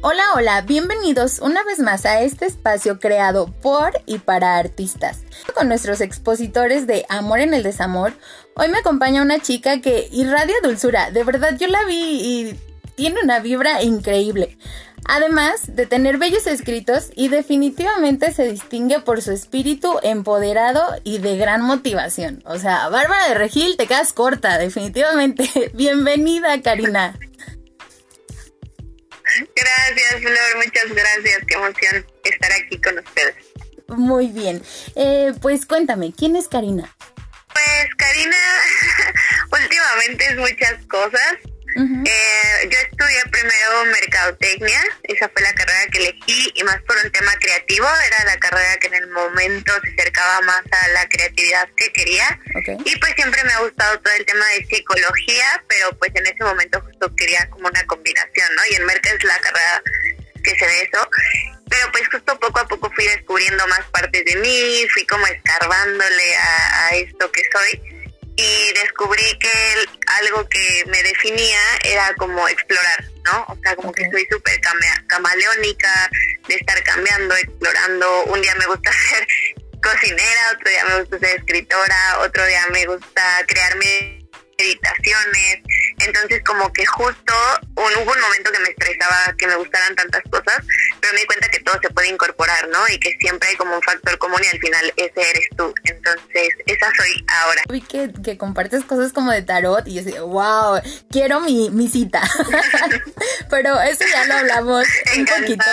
Hola, hola, bienvenidos una vez más a este espacio creado por y para artistas. Con nuestros expositores de Amor en el Desamor, hoy me acompaña una chica que irradia dulzura. De verdad, yo la vi y tiene una vibra increíble. Además de tener bellos escritos y definitivamente se distingue por su espíritu empoderado y de gran motivación. O sea, Bárbara de Regil, te quedas corta, definitivamente. Bienvenida, Karina. Gracias, Flor, muchas gracias. Qué emoción estar aquí con ustedes. Muy bien. Eh, pues cuéntame, ¿quién es Karina? Pues Karina, últimamente es muchas cosas. Eh, yo estudié primero mercadotecnia, esa fue la carrera que elegí y más por un tema creativo, era la carrera que en el momento se acercaba más a la creatividad que quería. Y pues siempre me ha gustado todo el tema de psicología, pero pues en ese momento justo quería como una combinación, ¿no? Y en Merca es la carrera que se ve eso. Pero pues justo poco a poco fui descubriendo más partes de mí, fui como escarbándole a, a esto que soy y descubrí que algo que me definía era como explorar, ¿no? O sea, como que soy súper camaleónica, de estar cambiando, explorando. Un día me gusta ser cocinera, otro día me gusta ser escritora, otro día me gusta crearme meditaciones. Entonces como que justo hubo un momento que me estresaba que me gustaran tantas cosas, pero me di cuenta que todo se puede incorporar, ¿no? Y que siempre hay como un factor común y al final ese eres tú. Entonces esa soy ahora. Vi que, que compartes cosas como de tarot y yo decía, wow, quiero mi, mi cita. pero eso ya lo hablamos un poquito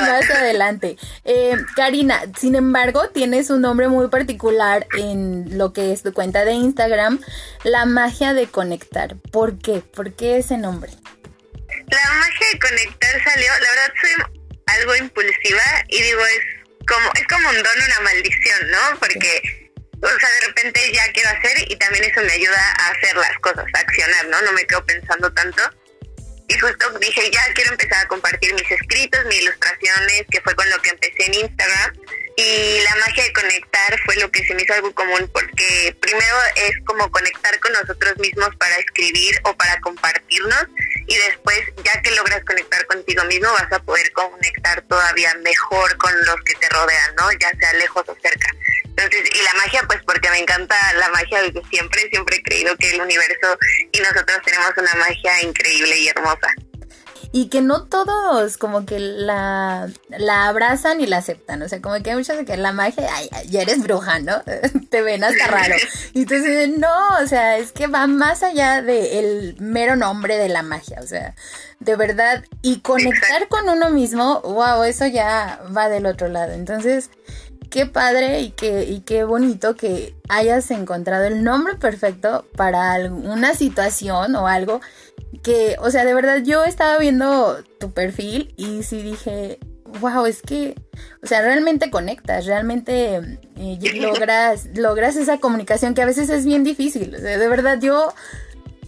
más adelante. Eh, Karina, sin embargo, tienes un nombre muy particular en lo que es tu cuenta de Instagram, La Magia de Conectar. ¿Por qué? ¿Por qué ese nombre? La magia de conectar salió, la verdad soy algo impulsiva y digo, es como, es como un don, una maldición, ¿no? Porque, o sea, de repente ya quiero hacer y también eso me ayuda a hacer las cosas, a accionar, ¿no? No me quedo pensando tanto. Y justo dije, ya quiero empezar a compartir mis escritos, mis ilustraciones, que fue con lo que empecé en Instagram. Y la magia de conectar fue lo que se me hizo algo común, porque primero es como conectar con nosotros mismos para escribir o para compartirnos, y después, ya que logras conectar contigo mismo, vas a poder conectar todavía mejor con los que te rodean, ¿no? Ya sea lejos o cerca. Entonces, y la magia, pues porque me encanta la magia desde siempre, siempre he creído que el universo y nosotros tenemos una magia increíble y hermosa y que no todos como que la, la abrazan y la aceptan. O sea, como que hay muchos de que la magia, ay, ya eres bruja, ¿no? Te ven hasta raro. Y tú dices, no, o sea, es que va más allá del mero nombre de la magia. O sea, de verdad. Y conectar con uno mismo, wow, eso ya va del otro lado. Entonces, qué padre y qué, y qué bonito que hayas encontrado el nombre perfecto para alguna situación o algo que, o sea, de verdad yo estaba viendo tu perfil y sí dije, wow, es que, o sea, realmente conectas, realmente eh, logras, logras esa comunicación que a veces es bien difícil. O sea, de verdad yo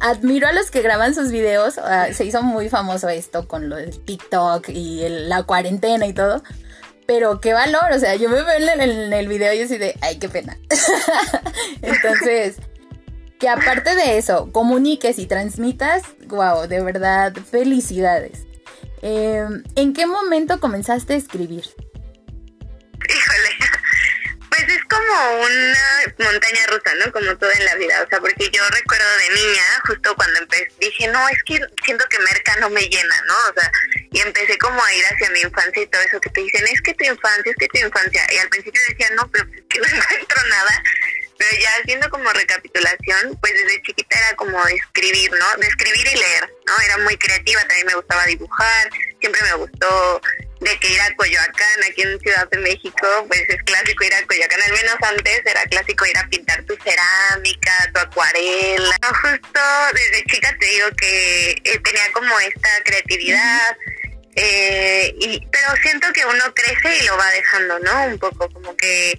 admiro a los que graban sus videos. se hizo muy famoso esto con lo de TikTok y la cuarentena y todo. Pero qué valor, o sea, yo me veo en el, video y así de, ay, qué pena. Entonces, que aparte de eso, comuniques y transmitas, wow, de verdad, felicidades. Em, ¿En qué momento comenzaste a escribir? Como una montaña rusa, ¿no? Como todo en la vida, o sea, porque yo recuerdo de niña, justo cuando empecé, dije, no, es que siento que Merca no me llena, ¿no? O sea, y empecé como a ir hacia mi infancia y todo eso que te dicen, es que tu infancia, es que tu infancia, y al principio decía, no, pero es que no encuentro nada, pero ya haciendo como recapitulación, pues desde chiquita era como escribir, ¿no? De escribir y leer, ¿no? Era muy creativa, también me gustaba dibujar, siempre me gustó de que ir a Coyoacán, aquí en Ciudad de México, pues es clásico ir a Coyoacán, al menos antes era clásico ir a pintar tu cerámica, tu acuarela. Justo desde chica te digo que eh, tenía como esta creatividad, eh, y, pero siento que uno crece y lo va dejando, ¿no? Un poco como que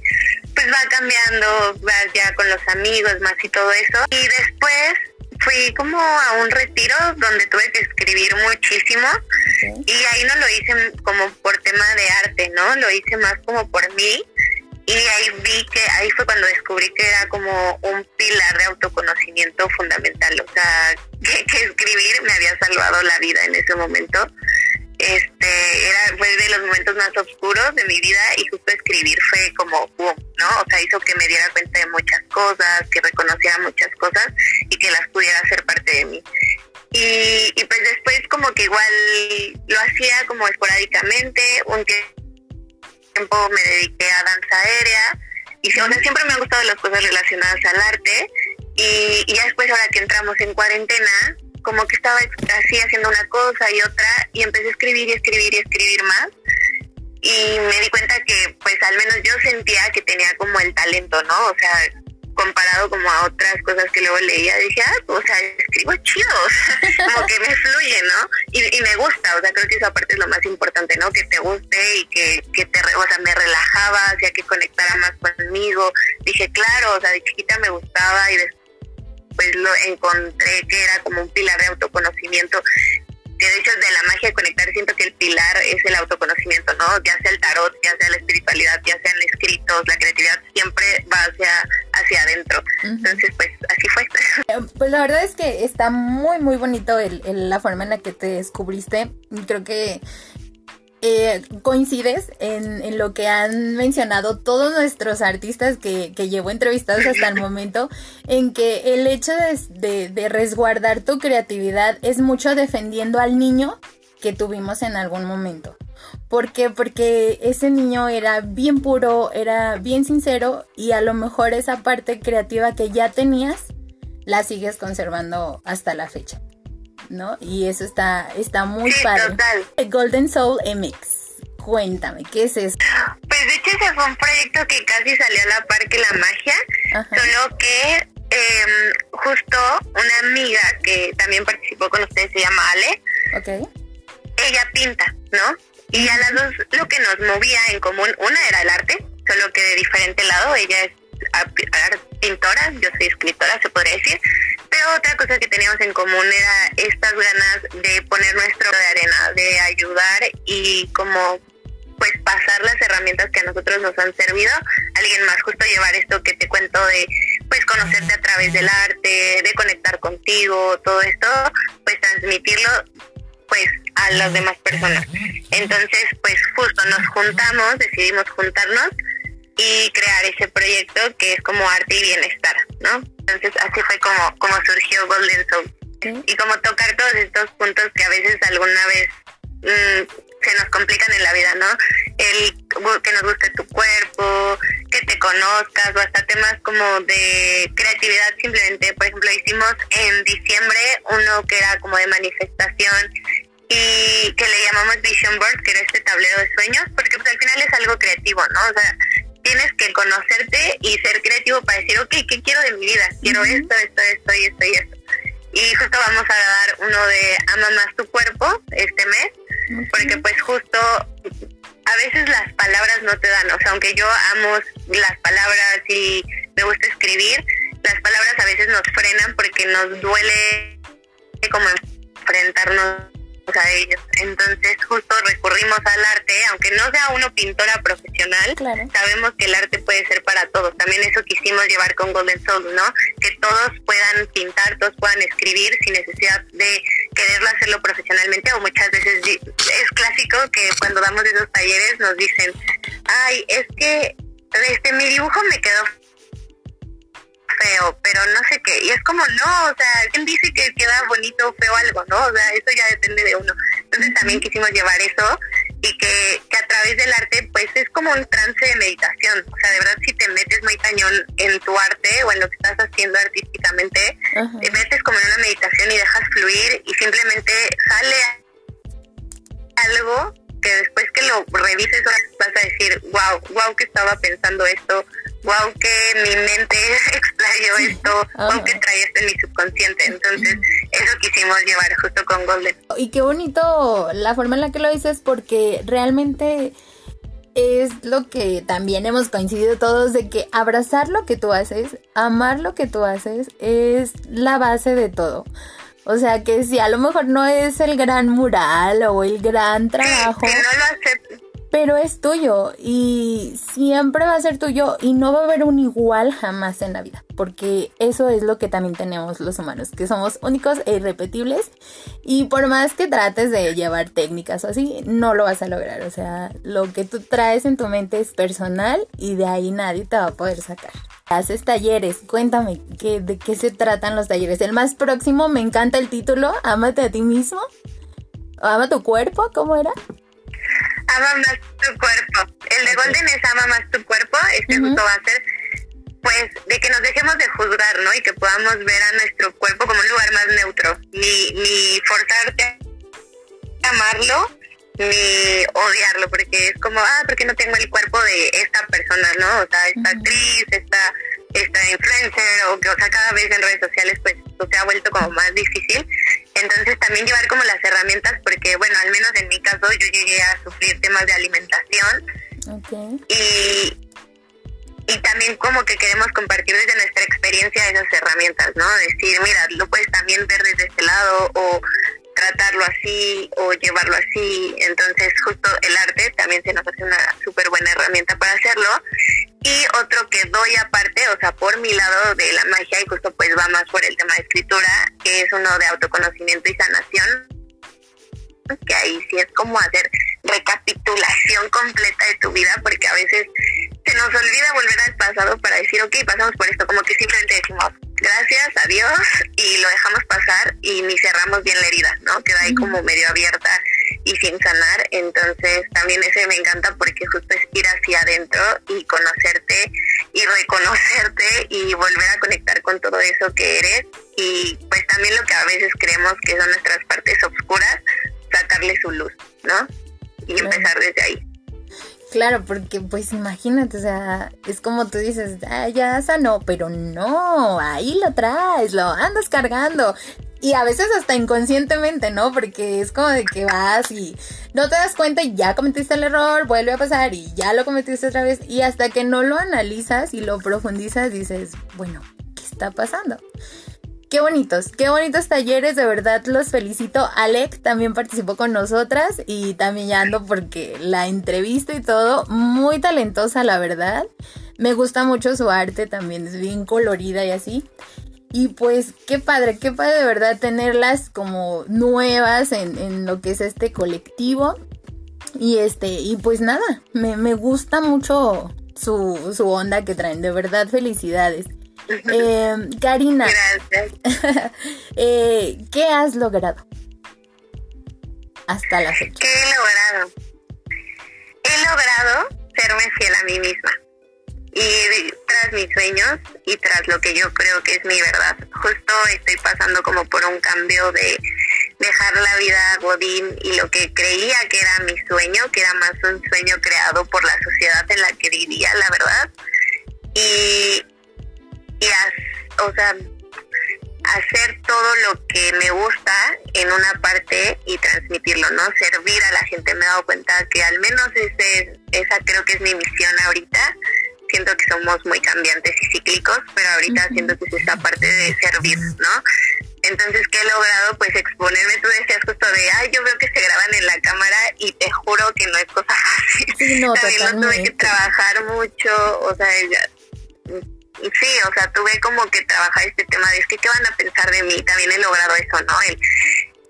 pues va cambiando, vas ya con los amigos más y todo eso. Y después fui como a un retiro donde tuve que escribir muchísimo y ahí no lo hice como por tema de arte, ¿no? Lo hice más como por mí y ahí vi que ahí fue cuando descubrí que era como un pilar de autoconocimiento fundamental, o sea, que, que escribir me había salvado la vida en ese momento este era fue de los momentos más oscuros de mi vida y justo escribir fue como boom, ¿no? O sea, hizo que me diera cuenta de muchas cosas, que reconociera muchas cosas y que las pudiera hacer parte de mí. Y, y pues después como que igual lo hacía como esporádicamente, un tiempo me dediqué a danza aérea y siempre me han gustado las cosas relacionadas al arte y, y ya después ahora que entramos en cuarentena como que estaba así haciendo una cosa y otra y empecé a escribir y escribir y escribir más y me di cuenta que pues al menos yo sentía que tenía como el talento, ¿no? O sea, comparado como a otras cosas que luego leía, dije, ah, o sea, escribo chido, como que me fluye, ¿no? Y, y, me gusta, o sea, creo que eso aparte es lo más importante, ¿no? Que te guste y que, que te, o sea, me relajaba, hacía que conectara más conmigo. Dije, claro, o sea, de chiquita me gustaba y después pues lo encontré que era como un pilar de autoconocimiento que de hecho de la magia de conectar siento que el pilar es el autoconocimiento, ¿no? Ya sea el tarot, ya sea la espiritualidad, ya sean escritos, la creatividad siempre va hacia, hacia adentro. Entonces, pues así fue. Eh, pues la verdad es que está muy, muy bonito el, la forma en la que te descubriste. Creo que eh, coincides en, lo que han mencionado todos nuestros artistas que, llevo entrevistados hasta el momento, en que el hecho de, resguardar tu creatividad es mucho defendiendo al niño que tuvimos en algún momento. ¿Por qué? Porque ese niño era bien puro, era bien sincero y a lo mejor esa parte creativa que ya tenías la sigues conservando hasta la fecha. ¿No? Y eso está, está muy padre. Golden Soul MX. Cuéntame, ¿qué es eso? Pues de hecho ese fue un proyecto que casi salió a la par que la magia, solo que em, justo una amiga que también participó con ustedes se llama Ale. Okay. Ella pinta, ¿no? Y a las dos lo que nos movía en común, una era el arte, solo que de diferente lado, ella es pintora, yo soy escritora, se podría decir, pero otra cosa que teníamos en común era estas ganas de poner nuestro de arena, de ayudar y como pues pasar las herramientas que a nosotros nos han servido alguien más, justo llevar esto que te cuento de pues conocerte a través del arte, de conectar contigo, todo esto, pues transmitirlo pues a las demás personas. Entonces, pues justo nos juntamos, decidimos juntarnos y crear ese proyecto que es como arte y bienestar, ¿no? Entonces así fue como, como surgió Golden Soul. Y como tocar todos estos puntos que a veces alguna vez mm, se nos complican en la vida, ¿no? El que nos guste tu cuerpo, que te conozcas, o hasta temas como de creatividad simplemente. Por ejemplo, hicimos en diciembre uno que era como de manifestación y que le llamamos Vision Board, que era este tablero de sueños, porque pues al final es algo creativo, ¿no? O sea, tienes que conocerte y ser creativo para decir, ok, ¿qué quiero de mi vida? Quiero esto, esto, esto y esto y esto. Y justo vamos a dar uno de Ama más tu cuerpo este mes, porque pues justo a veces las palabras no te dan, o sea, aunque yo amo las palabras y me gusta escribir, las palabras a veces nos frenan porque nos duele como enfrentarnos a ellos. Entonces justo recurrimos al arte, aunque no sea uno pintora profesional, sabemos que el arte puede ser para todos. También eso quisimos llevar con Golden Soul, ¿no? Que todos puedan pintar, todos puedan escribir sin necesidad de quererlo hacerlo profesionalmente o muchas veces es clásico que cuando damos esos talleres nos dicen, ay, es que este mi dibujo me quedó feo, pero no sé qué. Y es como, no, o sea, ¿quién dice que queda bonito o feo algo, no? O sea, eso ya depende de uno. Entonces también quisimos llevar eso y que, que a través del arte, pues es como un trance de meditación. O sea, de verdad, si te metes muy cañón en tu arte o en lo que estás haciendo artísticamente, te metes como en una meditación y dejas fluir y simplemente sale algo que después que lo revises vas a decir, wow, wow que estaba pensando esto, wow que mi mente explayó esto, wow que trae esto en mi subconsciente. Entonces, eso quisimos llevar justo con Golden. Y qué bonito la forma en la que lo dices porque realmente es lo que también hemos coincidido todos de que abrazar lo que tú haces, amar lo que tú haces es la base de todo. O sea que si a lo mejor no es el gran mural o el gran trabajo. no lo pero es tuyo y siempre va a ser tuyo y no va a haber un igual jamás en la vida, porque eso es lo que también tenemos los humanos, que somos únicos e irrepetibles y por más que trates de llevar técnicas o así, no lo vas a lograr, o sea, lo que tú traes en tu mente es personal y de ahí nadie te va a poder sacar. Haces talleres, cuéntame ¿qué, de qué se tratan los talleres. El más próximo, me encanta el título, Ámate a ti mismo. Ama tu cuerpo, ¿cómo era? Ama más tu cuerpo. El de Golden es ama más tu cuerpo. Este justo va a ser, pues, de que nos dejemos de juzgar, ¿no? Y que podamos ver a nuestro cuerpo como un lugar más neutro. Ni, ni forzarte a amarlo, ni odiarlo, porque es como, ah, porque no tengo el cuerpo de esta persona, ¿no? O sea, esta actriz, esta, esta influencer, o que, o sea, cada vez en redes sociales, pues, se ha vuelto como más difícil. Entonces, también llevar como las herramientas, porque, bueno, al menos en mi caso, yo llegué a sufrir temas de alimentación. Y, y también como que queremos compartir desde nuestra experiencia esas herramientas, ¿no? Decir, mira, lo puedes también ver desde este lado o tratarlo así o llevarlo así. Entonces, justo el arte también se nos hace una súper buena herramienta para hacerlo. Y otro que doy aparte, o sea, por mi lado de la magia, y justo pues va más por el tema de escritura, que es uno de autoconocimiento y sanación, que ahí sí es como hacer recapitulación completa de tu vida, porque a veces se nos olvida volver al pasado para decir, ok, pasamos por esto, como que simplemente decimos, gracias a Dios y lo dejamos pasar y ni cerramos bien la herida, ¿no? Queda ahí como medio abierta y sin sanar. Entonces también ese me encanta porque justo es ir hacia adentro y conocerte y reconocerte y volver a conectar con todo eso que eres y pues también lo que a veces creemos que son nuestras partes oscuras, sacarle su luz, ¿no? Y empezar desde ahí. Claro, porque pues imagínate, o sea, es como tú dices, ah, ya sanó, pero no, ahí lo traes, lo andas cargando. Y a veces hasta inconscientemente, ¿no? Porque es como de que vas y no te das cuenta y ya cometiste el error, vuelve a pasar y ya lo cometiste otra vez. Y hasta que no lo analizas y lo profundizas, dices, bueno, ¿qué está pasando? Qué bonitos, qué bonitos talleres, de verdad los felicito. Alec también participó con nosotras y también ya ando porque la entrevista y todo, muy talentosa la verdad. Me gusta mucho su arte también, es bien colorida y así. Y pues qué padre, qué padre de verdad tenerlas como nuevas en, lo que es este colectivo. Y este, y pues nada, me, gusta mucho su onda que traen, de verdad felicidades. Eh, Karina, eh, ¿qué has logrado hasta la fecha? ¿Qué he logrado? He logrado serme fiel a mí misma y tras mis sueños y tras lo que yo creo que es mi verdad. Justo estoy pasando como por un cambio de dejar la vida Godín y lo que creía que era mi sueño, que era más un sueño creado por la sociedad en la que vivía, la verdad. Y y o sea, hacer todo lo que me gusta en una parte y transmitirlo, ¿no? Servir a la gente. Me he dado cuenta que al menos ese, esa creo que es mi misión ahorita. Siento que somos muy cambiantes y cíclicos, pero ahorita siento que es esta parte de servir, ¿no? Entonces, ¿qué he logrado? Pues exponerme, tú decías justo de, ay, yo veo que se graban en la cámara y te juro que no es cosa fácil. Sí, no, También lo tuve que trabajar mucho, o sea, ya, sí, o sea, tuve como que trabajar este tema de es que qué van a pensar de mí, también he logrado eso, ¿no? El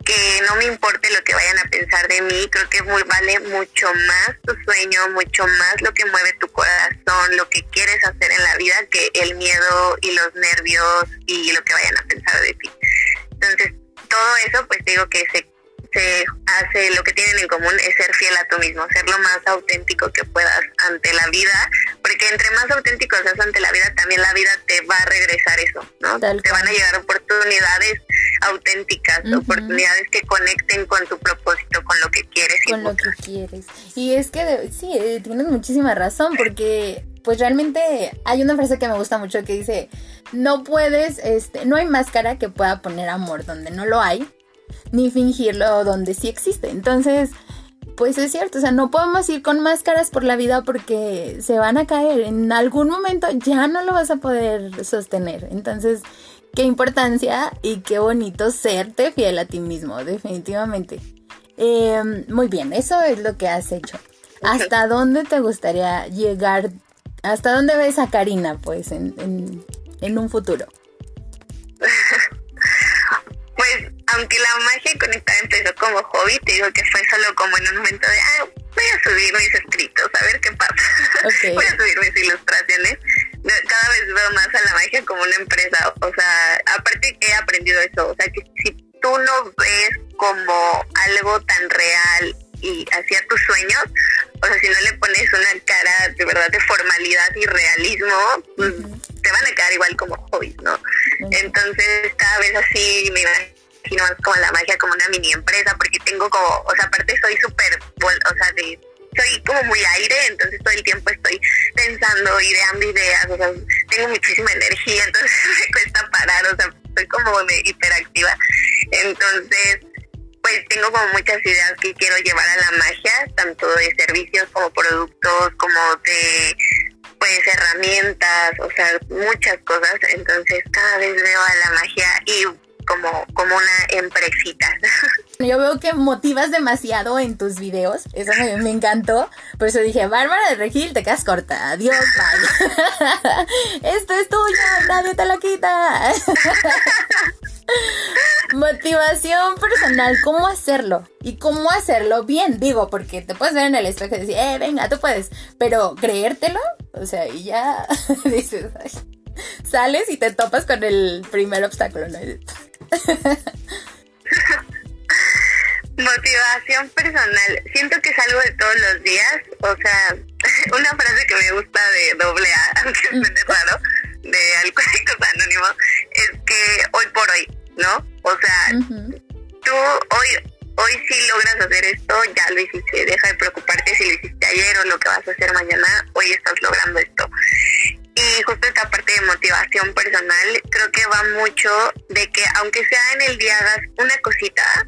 que no me importe lo que vayan a pensar de mí, creo que muy, vale mucho más tu sueño, mucho más lo que mueve tu corazón, lo que quieres hacer en la vida que el miedo y los nervios y lo que vayan a pensar de ti. Entonces, todo eso, pues digo que se se hace, lo que tienen en común es ser fiel a tú mismo, ser lo más auténtico que puedas ante la vida, porque entre más auténtico seas ante la vida, también la vida te va a regresar eso, ¿no? te van a llegar oportunidades auténticas, oportunidades que conecten con tu propósito, con lo que quieres. Con lo que quieres. Y es que sí, eh, tienes muchísima razón, porque pues realmente hay una frase que me gusta mucho que dice, no puedes, este, no hay máscara que pueda poner amor donde no lo hay, ni fingirlo donde sí existe. Entonces, pues es cierto, o sea, no podemos ir con máscaras por la vida porque se van a caer. En algún momento ya no lo vas a poder sostener. Entonces, qué importancia y qué bonito serte fiel a ti mismo, definitivamente. Em, muy bien, eso es lo que has hecho. ¿hasta dónde te gustaría llegar? ¿Hasta dónde ves a Karina, pues, en, en, en un futuro? aunque la magia conectada empezó como hobby, te digo que fue solo como en un momento de, ah, voy a subir mis escritos, a ver qué pasa. voy a subir mis ilustraciones. Cada vez veo más a la magia como una empresa. O sea, aparte que he aprendido eso. O sea, que si tú no ves como algo tan real y hacia tus sueños, o sea, si no le pones una cara de verdad de formalidad y realismo, pues, te van a quedar igual como hobbies, ¿no? Entonces, cada vez así me imagino más como la magia como una mini empresa, porque tengo como, o sea, aparte soy súper, o sea, de soy como muy aire, entonces todo el tiempo estoy pensando, ideando ideas, o sea, tengo muchísima energía, entonces me cuesta parar, o sea, soy como hiperactiva. Entonces, pues tengo como muchas ideas que quiero llevar a la magia, tanto de servicios como productos, como de pues herramientas, o sea, muchas cosas. Entonces cada vez veo a la magia y como, como una empresita. Yo veo que motivas demasiado en tus videos, eso me, encantó, por eso dije, Bárbara de Regil, te quedas corta, adiós, bye. Esto es tuyo, nadie te lo quita. Motivación personal, ¿cómo hacerlo? Y cómo hacerlo bien, digo, porque te puedes ver en el espejo y decir, eh, venga, tú puedes, pero creértelo, o sea, y ya dices, sales y te topas con el primer obstáculo, ¿no? Motivación personal. Siento que es algo de todos los días. O sea, una frase que me gusta de doble A, aunque suene raro, de Alcohólicos Anónimos, es que hoy por hoy, ¿no? O sea, tú hoy hoy sí logras hacer esto, ya lo hiciste. Deja de preocuparte si lo hiciste ayer o lo que vas a hacer mañana. Hoy estás logrando esto. Y justo esta parte de motivación personal, creo que va mucho de que aunque sea en el día hagas una cosita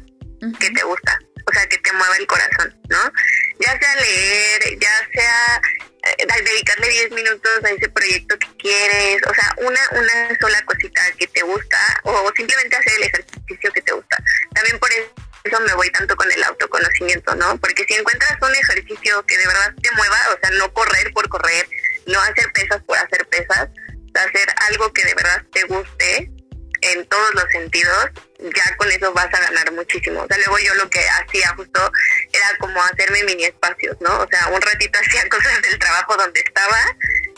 que te gusta, o sea, que te mueva el corazón, ¿no? Ya sea leer, ya sea eh, dedicarle 10 minutos a ese proyecto que quieres, o sea, una, una sola cosita que te gusta o simplemente hacer el ejercicio que te gusta. También por eso me voy tanto con el autoconocimiento, ¿no? Porque si encuentras un ejercicio que de verdad te mueva, o sea, no correr por correr, no hacer pesas por hacer pesas, hacer algo que de verdad te guste en todos los sentidos, ya con eso vas a ganar muchísimo. O sea, luego yo lo que hacía justo era como hacerme mini espacios, ¿no? O sea, un ratito hacía cosas del trabajo donde estaba,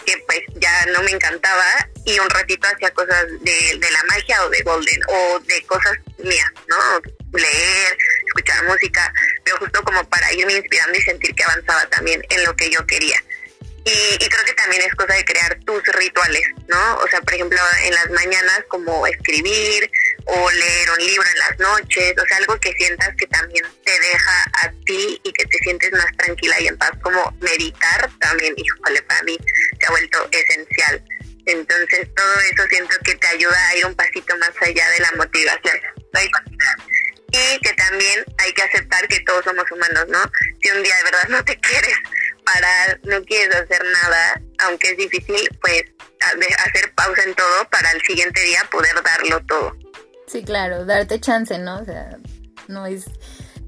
que pues ya no me encantaba, y un ratito hacía cosas de, de la magia o de Golden, o de cosas mías, ¿no? Leer, escuchar música, pero justo como para irme inspirando y sentir que avanzaba también en lo que yo quería. Y, creo que también es cosa de crear tus rituales, ¿no? O sea, por ejemplo, en las mañanas como escribir o leer un libro en las noches, o sea, algo que sientas que también te deja a ti y que te sientes más tranquila y en paz, como meditar también, híjole, para mí se ha vuelto esencial. Entonces, todo eso siento que te ayuda a ir un pasito más allá de la motivación. Y que también hay que aceptar que todos somos humanos, ¿no? Si un día de verdad no te quieres no quieres hacer nada, aunque es difícil, pues hacer pausa en todo para el siguiente día poder darlo todo. Sí, claro, darte chance, ¿no? O sea, no es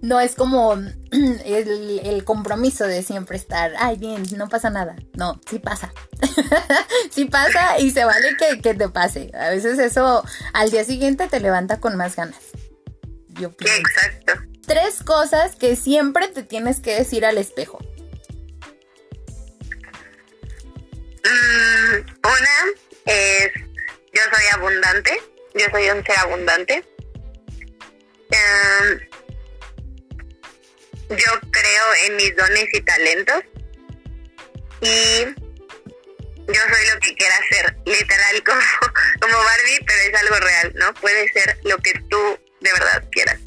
no es como el, compromiso de siempre estar, ay, bien, no pasa nada. No, sí pasa. sí pasa y se vale que, que, te pase. A veces eso al día siguiente te levanta con más ganas. Yo Exacto. Tres cosas que siempre te tienes que decir al espejo. Mm, una es, yo soy abundante, yo soy un ser abundante. Em, yo creo en mis dones y talentos y yo soy lo que quiera hacer, literal como, como Barbie, pero es algo real, ¿no? Puede ser lo que tú de verdad quieras.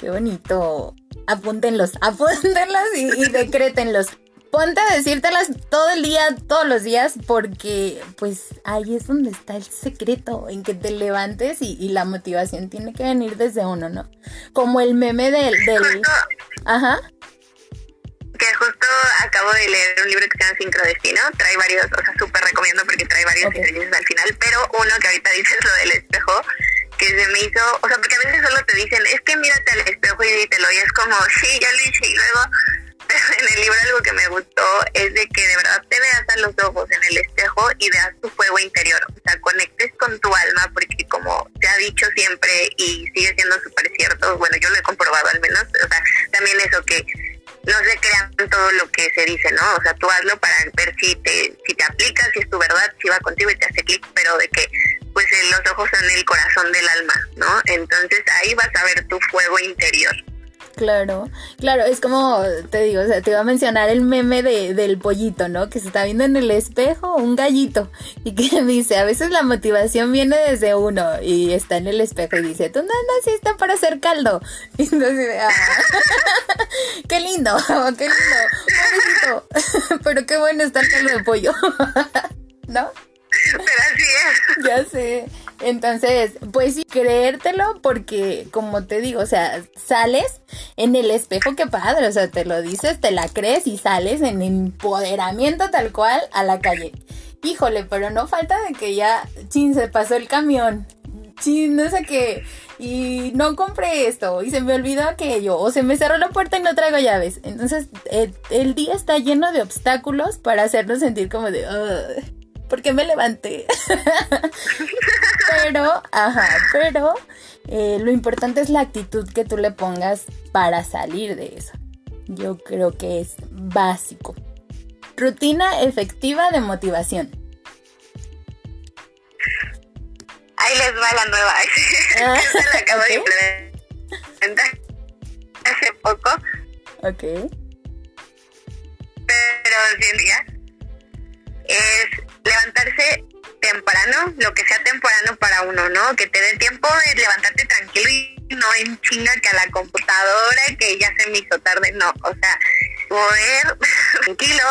Qué bonito. Apúntenlos, apúntenlos y decrétenlos ponte a decírtelas todo el día, todos los días, porque pues ahí es donde está el secreto, en que te levantes y, la motivación tiene que venir desde uno, ¿no? Como el meme del... del... Ajá. Que justo acabo de leer un libro que se llama Sincrodestino, trae varios, o sea, súper recomiendo porque trae varios okay. al final, pero uno que ahorita dices lo del espejo, que se me hizo, o sea, porque a veces solo te dicen, es que mírate al espejo y dítelo, y es como, sí, ya lo hice, y luego en el libro algo que me gustó es de que de verdad te veas a los ojos en el espejo y veas tu fuego interior, o sea, conectes con tu alma porque como te ha dicho siempre y sigue siendo súper cierto, bueno, yo lo he comprobado al menos, o sea, también eso que no se crean todo lo que se dice, ¿no? O sea, tú hazlo para ver si te, si te aplicas, si es tu verdad, si va contigo y te hace clic, pero de que pues los ojos son el corazón del alma, ¿no? Entonces ahí vas a ver tu fuego interior. Claro, claro, es como te digo, o sea, te iba a mencionar el meme de, del pollito, ¿no? Que se está viendo en el espejo un gallito y que dice, a veces la motivación viene desde uno y está en el espejo y dice, tú no naciste para hacer caldo. Y entonces, ah, qué lindo, qué lindo, pobrecito, pero qué bueno está el caldo de pollo, ¿no? Pero así es. Ya sé. Entonces, pues sí, creértelo porque, como te digo, o sea, sales en el espejo, qué padre, o sea, te lo dices, te la crees y sales en empoderamiento tal cual a la calle. Híjole, pero no falta de que ya, chin, se pasó el camión. Chin, no sé qué. Y no compré esto. Y se me olvidó aquello. O se me cerró la puerta y no traigo llaves. Entonces, el, eh, el día está lleno de obstáculos para hacernos sentir como de porque me levanté. pero, ajá, pero eh, lo importante es la actitud que tú le pongas para salir de eso. Yo creo que es básico. Rutina efectiva de motivación. Ahí les va la nueva. Ah, la acabo de implementar hace poco. Ok. Pero 100 días. Es levantarse temprano, lo que sea temprano para uno, ¿no? Que te dé tiempo de levantarte tranquilo y no en chinga que a la computadora que ya se me hizo tarde, no, o sea, poder tranquilo,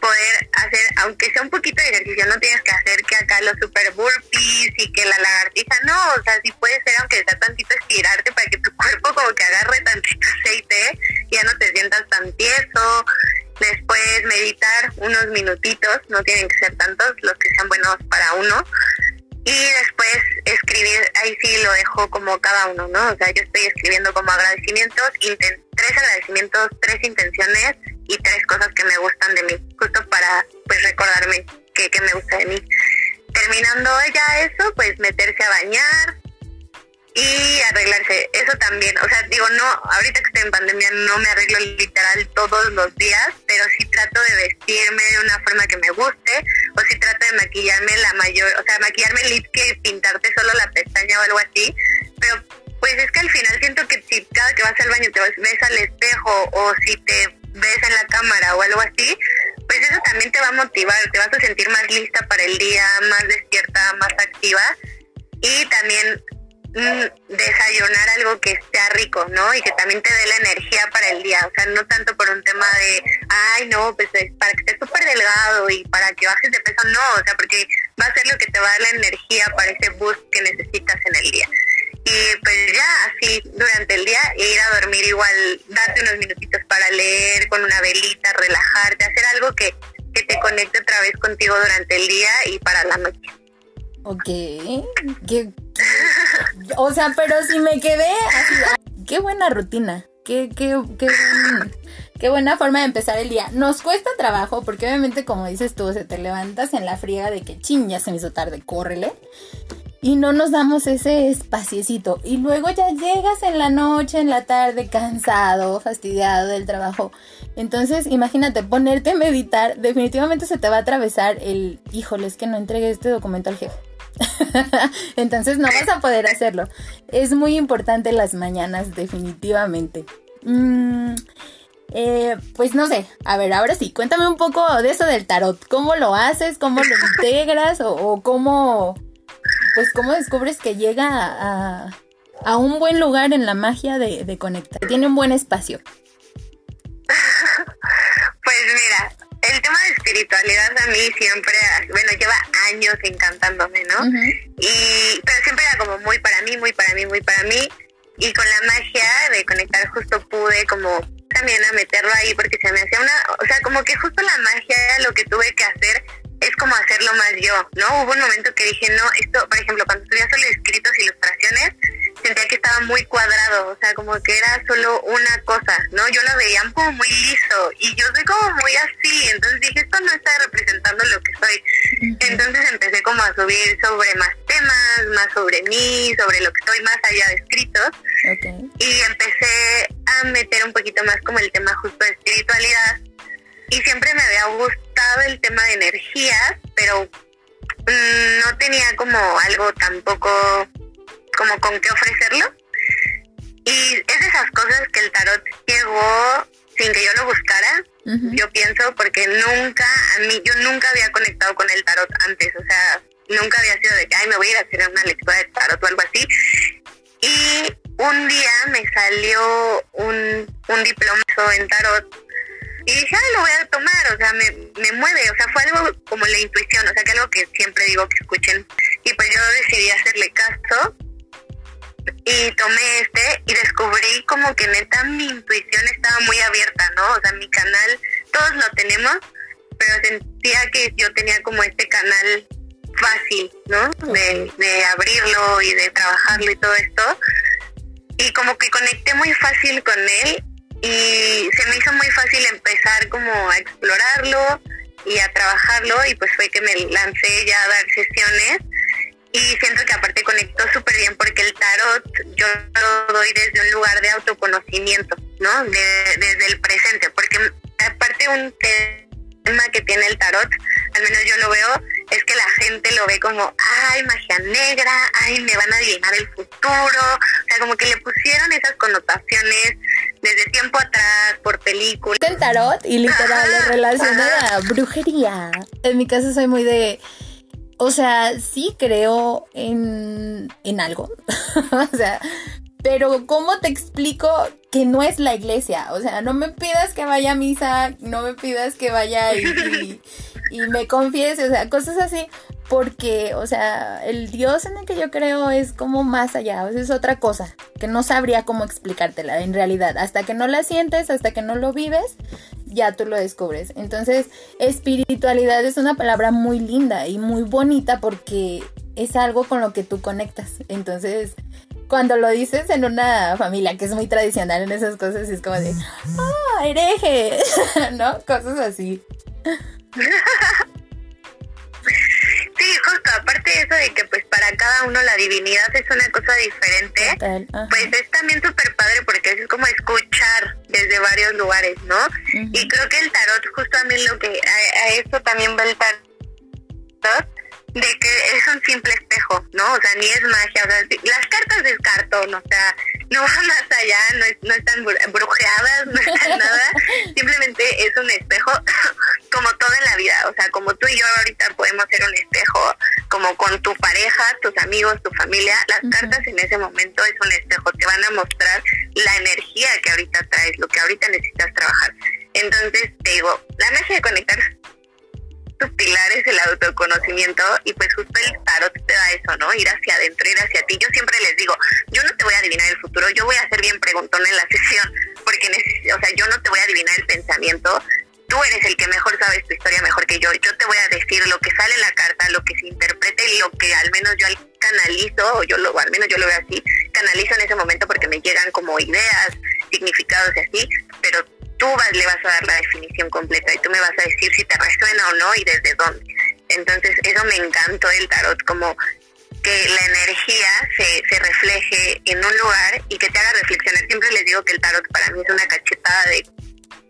poder hacer, aunque sea un poquito de ejercicio, no tienes que hacer que acá los super burpees y que la lagartija, no, o sea, sí puede ser aunque sea tantito estirarte para que tu cuerpo como que agarre tantito aceite, ya no te sientas tan tieso, después meditar unos minutitos, no tienen que ser tantos, los que sean buenos para uno, y después escribir, ahí sí lo dejo como cada uno, ¿no? O sea, yo estoy escribiendo como agradecimientos, tres agradecimientos, tres intenciones y tres cosas que me gustan de mí, justo para pues recordarme que, que me gusta de mí. Terminando ya eso, pues meterse a bañar, y arreglarse, eso también, o sea, digo, no, ahorita que estoy en pandemia no me arreglo literal todos los días, pero sí trato de vestirme de una forma que me guste, o sí trato de maquillarme la mayor, o sea, maquillarme lip que pintarte solo la pestaña o algo así, pero pues es que al final siento que si cada que vas al baño te ves al espejo o si te ves en la cámara o algo así, pues eso también te va a motivar, te vas a sentir más lista para el día, más despierta, más activa. Y también desayunar algo que sea rico, ¿no? Y que también te dé la energía para el día, o sea, no tanto por un tema de, ay, no, pues es para que estés súper delgado y para que bajes de peso, no, o sea, porque va a ser lo que te va a dar la energía para ese boost que necesitas en el día. Y pues ya, así, durante el día, ir a dormir igual, darte unos minutitos para leer con una velita, relajarte, hacer algo que, que te conecte otra vez contigo durante el día y para la noche. Ok, qué, o sea, pero si me quedé así, qué buena rutina, qué, qué, qué, qué buena forma de empezar el día. Nos cuesta trabajo porque obviamente como dices tú, se te levantas en la friega de que ching, ya se me hizo tarde, córrele. Y no nos damos ese espaciecito. Y luego ya llegas en la noche, en la tarde, cansado, fastidiado del trabajo. Entonces, imagínate, ponerte a meditar, definitivamente se te va a atravesar el, híjole, es que no entregué este documento al jefe. Entonces no vas a poder hacerlo. Es muy importante las mañanas, definitivamente. Mm, eh, pues no sé, a ver, ahora sí, cuéntame un poco de eso del tarot. ¿Cómo lo haces? ¿Cómo lo integras? ¿O, cómo, pues cómo descubres que llega a, un buen lugar en la magia de, de conectar? Tiene un buen espacio. Pues mira, el tema de espiritualidad a mí siempre, bueno, lleva años encantándome, ¿no? Y, pero siempre era como muy para mí, muy para mí, muy para mí. Y con la magia de conectar justo pude como también a meterlo ahí porque se me hacía una, o sea, como que justo la magia era lo que tuve que hacer, es como hacerlo más yo, ¿no? Hubo un momento que dije, no, esto, por ejemplo, cuando estudias solo escritos, ilustraciones, sentía que estaba muy cuadrado, o sea, como que era solo una cosa, ¿no? Yo lo veía como muy liso y yo soy como muy así, entonces dije, esto no está representando lo que soy. Entonces empecé como a subir sobre más temas, más sobre mí, sobre lo que estoy más allá de escritos. Y empecé a meter un poquito más como el tema justo de espiritualidad. Y siempre me había gustado el tema de energías, pero mm, no tenía como algo tampoco como con qué ofrecerlo. Y es de esas cosas que el tarot llegó sin que yo lo buscara, yo pienso, porque nunca, a mí, yo nunca había conectado con el tarot antes, o sea, nunca había sido de que, ay, me voy a ir a hacer una lectura de tarot o algo así. Y un día me salió un, un diploma en tarot y dije, ay, lo voy a tomar, o sea, me, me mueve, o sea, fue algo como la intuición, o sea, que algo que siempre digo que escuchen. Y pues yo decidí hacerle caso y tomé este y descubrí como que neta mi intuición estaba muy abierta, ¿no? O sea, mi canal, todos lo tenemos, pero sentía que yo tenía como este canal fácil, ¿no? De, de abrirlo y de trabajarlo y todo esto. Y como que conecté muy fácil con él y se me hizo muy fácil empezar como a explorarlo y a trabajarlo y pues fue que me lancé ya a dar sesiones y siento que aparte conectó súper bien porque el tarot yo lo doy desde un lugar de autoconocimiento, ¿no? desde el presente, porque aparte un tema que tiene el tarot, al menos yo lo veo, es que la gente lo ve como, ay, magia negra, ay, me van a adivinar el futuro, o sea, como que le pusieron esas connotaciones desde tiempo atrás, por películas. El tarot y literal relacionada a brujería. En mi caso soy muy de o sea, sí creo en, en algo. o sea, pero ¿cómo te explico que no es la iglesia? O sea, no me pidas que vaya a misa, no me pidas que vaya y, y me confiese, o sea, cosas así porque, o sea, el Dios en el que yo creo es como más allá, o sea, es otra cosa, que no sabría cómo explicártela en realidad, hasta que no la sientes, hasta que no lo vives, ya tú lo descubres. Entonces, espiritualidad es una palabra muy linda y muy bonita porque es algo con lo que tú conectas. Entonces, cuando lo dices en una familia que es muy tradicional en esas cosas, es como de, ah, hereje, ¿no? Cosas así. Sí, justo, aparte de eso de que pues para cada uno la divinidad es una cosa diferente, pues es también súper padre porque es como escuchar desde varios lugares, ¿no? Y creo que el tarot justo a mí lo que, a, a esto también va el tarot, de que es un simple espejo, ¿no? O sea, ni es magia, o sea, las cartas es cartón, o sea, no va más allá, no, no están brujeadas, no están nada, simplemente es un espejo vida, o sea, como tú y yo ahorita podemos ser un espejo, como con tu pareja, tus amigos, tu familia, las cartas en ese momento es un espejo, te van a mostrar la energía que ahorita traes, lo que ahorita necesitas trabajar. Entonces, te digo, la magia de conectar tu pilar es el autoconocimiento y pues justo el tarot te da eso, ¿no? Ir hacia adentro, ir hacia ti. Yo siempre les digo, yo no te voy a adivinar el futuro, yo voy a ser bien preguntón en la sesión, porque, o sea, yo no te voy a adivinar el pensamiento, tú eres el que mejor sabes tu historia mejor que yo. Yo te voy a decir lo que sale en la carta, lo que se interprete y lo que al menos yo canalizo, o yo lo, al menos yo lo veo así, canalizo en ese momento porque me llegan como ideas, significados y así, pero tú vas, le vas a dar la definición completa y tú me vas a decir si te resuena o no y desde dónde. Entonces, eso me encantó del tarot, como que la energía se, se refleje en un lugar y que te haga reflexionar. Siempre les digo que el tarot para mí es una cachetada de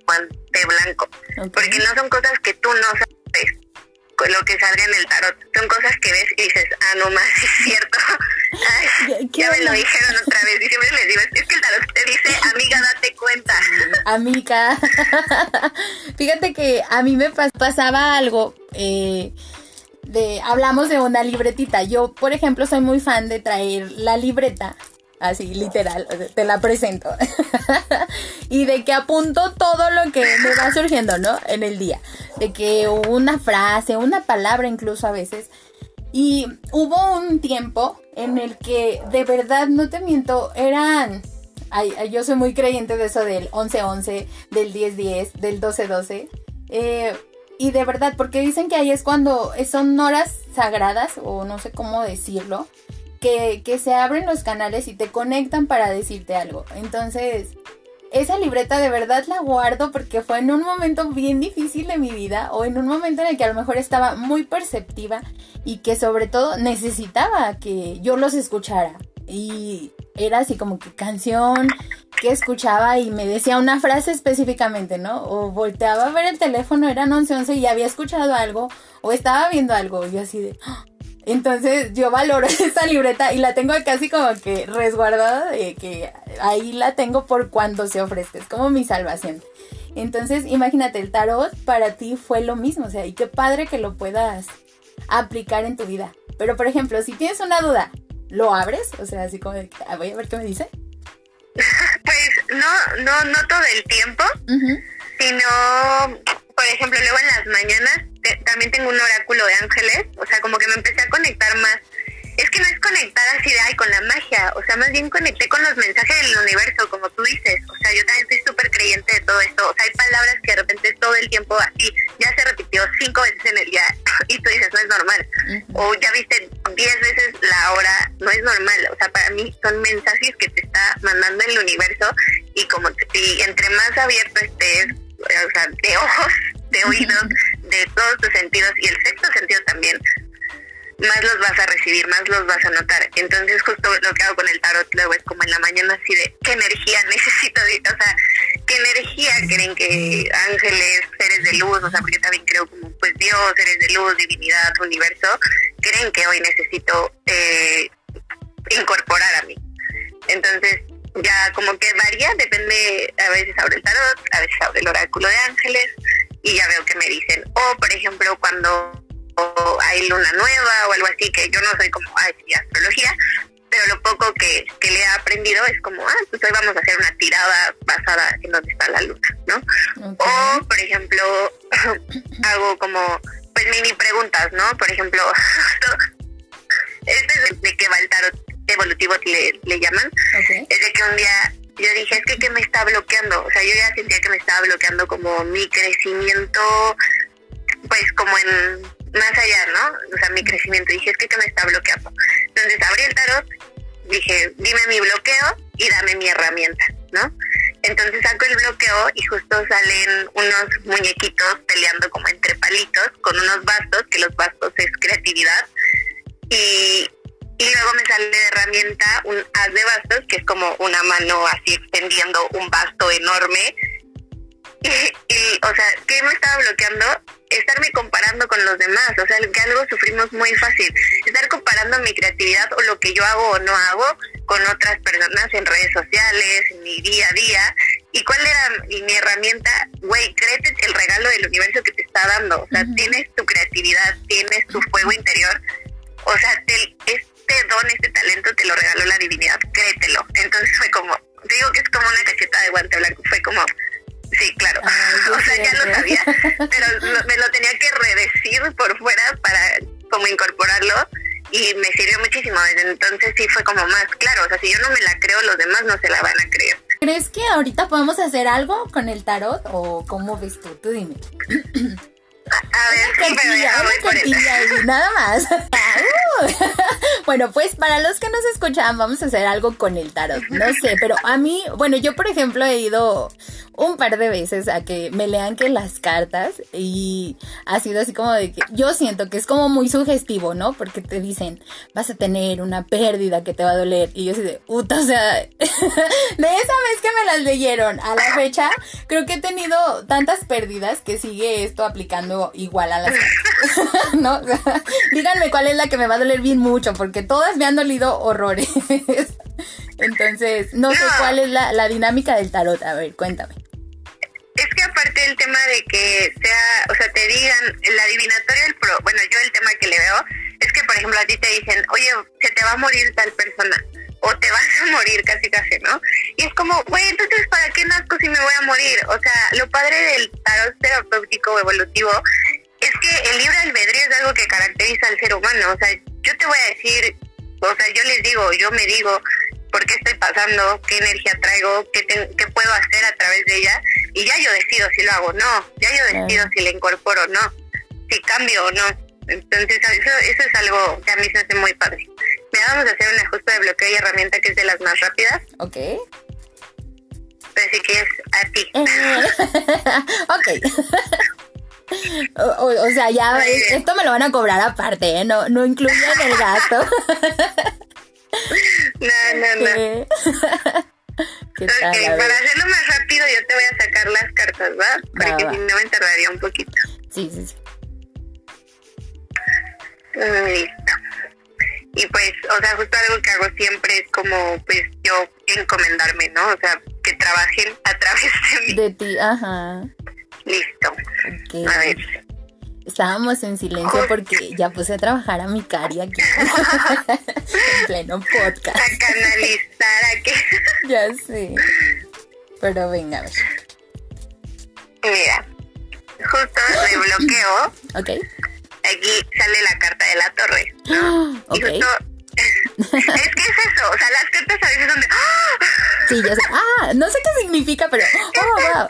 guante blanco, porque no son cosas que tú no sabes lo que salga en el tarot. Son cosas que ves y dices, ah, no más, es cierto. ya me lo dijeron otra vez. Y siempre les digo, es que el tarot te dice, amiga, date cuenta. amiga. Fíjate que a mí me pasaba algo. Eh, de, hablamos de una libretita. Yo, por ejemplo, soy muy fan de traer la libreta así literal, te la presento. y de que apunto todo lo que me va surgiendo, ¿no? En el día. De que una frase, una palabra incluso a veces. Y hubo un tiempo en el que de verdad, no te miento, eran... Yo soy muy creyente de eso del 11-11, del 10-10, del 12-12. Eh, y de verdad, porque dicen que ahí es cuando son horas sagradas, o no sé cómo decirlo, que, que se abren los canales y te conectan para decirte algo. Entonces, esa libreta de verdad la guardo porque fue en un momento bien difícil de mi vida o en un momento en el que a lo mejor estaba muy perceptiva y que sobre todo necesitaba que yo los escuchara. Y era así como que canción que escuchaba y me decía una frase específicamente, ¿no? O volteaba a ver el teléfono, eran 11 y había escuchado algo o estaba viendo algo. Y yo así de, ¡ah! Entonces yo valoro esta libreta y la tengo casi como que resguardada de que ahí la tengo por cuando se ofrezca. Es como mi salvación. Entonces imagínate, el tarot para ti fue lo mismo. O sea, y qué padre que lo puedas aplicar en tu vida. Pero por ejemplo, si tienes una duda, ¿lo abres? O sea, así como de, ah, voy a ver qué me dice. Pues no, no, no todo el tiempo, sino, por ejemplo, luego en las mañanas también tengo un oráculo de ángeles, o sea, como que me empecé a conectar más. Es que no es conectar así de, ay, con la magia, o sea, más bien conecté con los mensajes del universo, como tú dices. O sea, yo también estoy súper creyente de todo esto. O sea, hay palabras que de repente todo el tiempo así, ya se repitió cinco veces en el día y tú dices, no es normal. O ya viste diez veces la hora, no es normal. O sea, para mí son mensajes que te está mandando el universo y como y entre más abierto estés, o sea, de ojos, de oídos, de todos tus sentidos y el sexto sentido también, más los vas a recibir, más los vas a notar. Entonces justo lo que hago con el tarot luego es como en la mañana así de qué energía necesito, o sea, qué energía creen que ángeles, seres de luz, o sea, porque también creo como pues Dios, seres de luz, divinidad, universo, creen que hoy necesito eh, incorporar a mí. Entonces ya como que varía, depende, a veces abre el tarot, a veces abre el oráculo de ángeles, y ya veo que me dicen, o por ejemplo cuando hay luna nueva o algo así, que yo no soy como, ay, astrología, pero lo poco que, que, le he aprendido es como, ah, pues hoy vamos a hacer una tirada basada en donde está la luna, ¿no? O, por ejemplo, hago como, pues mini preguntas, ¿no? Por ejemplo, este es de que va el tarot evolutivo le, le llaman, es de que un día yo dije, es que, ¿qué me está bloqueando? O sea, yo ya sentía que me estaba bloqueando como mi crecimiento, pues como en más allá, ¿no? O sea, mi crecimiento. Dije, es que, ¿qué me está bloqueando? Entonces abrí el tarot, dije, dime mi bloqueo y dame mi herramienta, ¿no? Entonces saco el bloqueo y justo salen unos muñequitos peleando como entre palitos con unos bastos, que los bastos es creatividad. Y y luego me sale de herramienta un haz de bastos, que es como una mano así extendiendo un basto enorme. Y, o sea, ¿qué me estaba bloqueando? Estarme comparando con los demás, o sea, que algo sufrimos muy fácil. Estar comparando mi creatividad o lo que yo hago o no hago con otras personas en redes sociales, en mi día a día. ¿Y cuál era mi herramienta? Güey, créete el regalo del universo que te está dando. O sea, tienes tu creatividad, tienes tu fuego interior. O sea, te, es este don, este talento te lo regaló la divinidad, créetelo. Entonces fue como, digo que es como una cacheta de guante blanco, fue como, sí, claro, o sea, ya lo sabía, pero me lo tenía que redecir por fuera para como incorporarlo y me sirvió muchísimo. Entonces sí fue como más claro, o sea, si yo no me la creo, los demás no se la van a creer. ¿Crees que ahorita podemos hacer algo con el tarot o cómo ves tú? Tú dime. A ver, y nada más. Bueno, pues para los que nos escuchan, vamos a hacer algo con el tarot. No sé, pero a mí, bueno, yo por ejemplo he ido un par de veces a que me lean que las cartas y ha sido así como de que yo siento que es como muy sugestivo, ¿no? Porque te dicen, vas a tener una pérdida que te va a doler y yo así de, puta, o sea, de esa vez que me las leyeron a la fecha, creo que he tenido tantas pérdidas que sigue esto aplicando igual a las ¿no? díganme cuál es la que me va a doler bien mucho porque todas me han dolido horrores. Entonces, no, sé cuál es la, la dinámica del tarot. A ver, cuéntame es que aparte el tema de que sea, o sea, te digan, el adivinatorio, el pro, bueno, yo el tema que le veo es que, por ejemplo, a ti te dicen, oye, se te va a morir tal persona, o te vas a morir casi casi, ¿no? Y es como, güey, entonces, ¿para qué nazco si me voy a morir? O sea, lo padre del tarot terapéutico evolutivo es que el libre albedrío es algo que caracteriza al ser humano, o sea, yo te voy a decir, o sea, yo les digo, yo me digo, por qué estoy pasando, qué energía traigo, qué, qué puedo hacer a través de ella y ya yo decido si lo hago o no, ya yo decido si le incorporo o no, si cambio o no. Entonces eso, eso es algo que a mí se hace muy padre. Mira, vamos a hacer un ajuste de bloqueo y herramienta que es de las más rápidas. Ok. Pero sí que es a ti. Ok. o, o- o sea, ya esto me lo van a cobrar aparte, ¿eh? No, no incluyen el gasto. No, no, no. ¿Qué tal? Ok, para hacerlo más rápido yo te voy a sacar las cartas, ¿va? Porque va. si no me tardaría un poquito. Sí, sí, sí. Listo. Y pues, o sea, justo algo que hago siempre es como, pues, yo encomendarme, ¿no? O sea, que trabajen a través de mí. De ti, ajá. Listo. Ok. A ver. Estábamos en silencio porque ya puse a trabajar a mi cari aquí. en pleno podcast. A canalizar a que... Ya sé. Pero venga, a ver. Mira, justo de bloqueo, Ok. aquí sale la carta de la torre, ¿no? Y Ok. justo... es que es eso, o sea, las cartas a veces son de... ¡Ah! Sí, ya sé. Ah, no sé qué significa, pero. Oh, wow.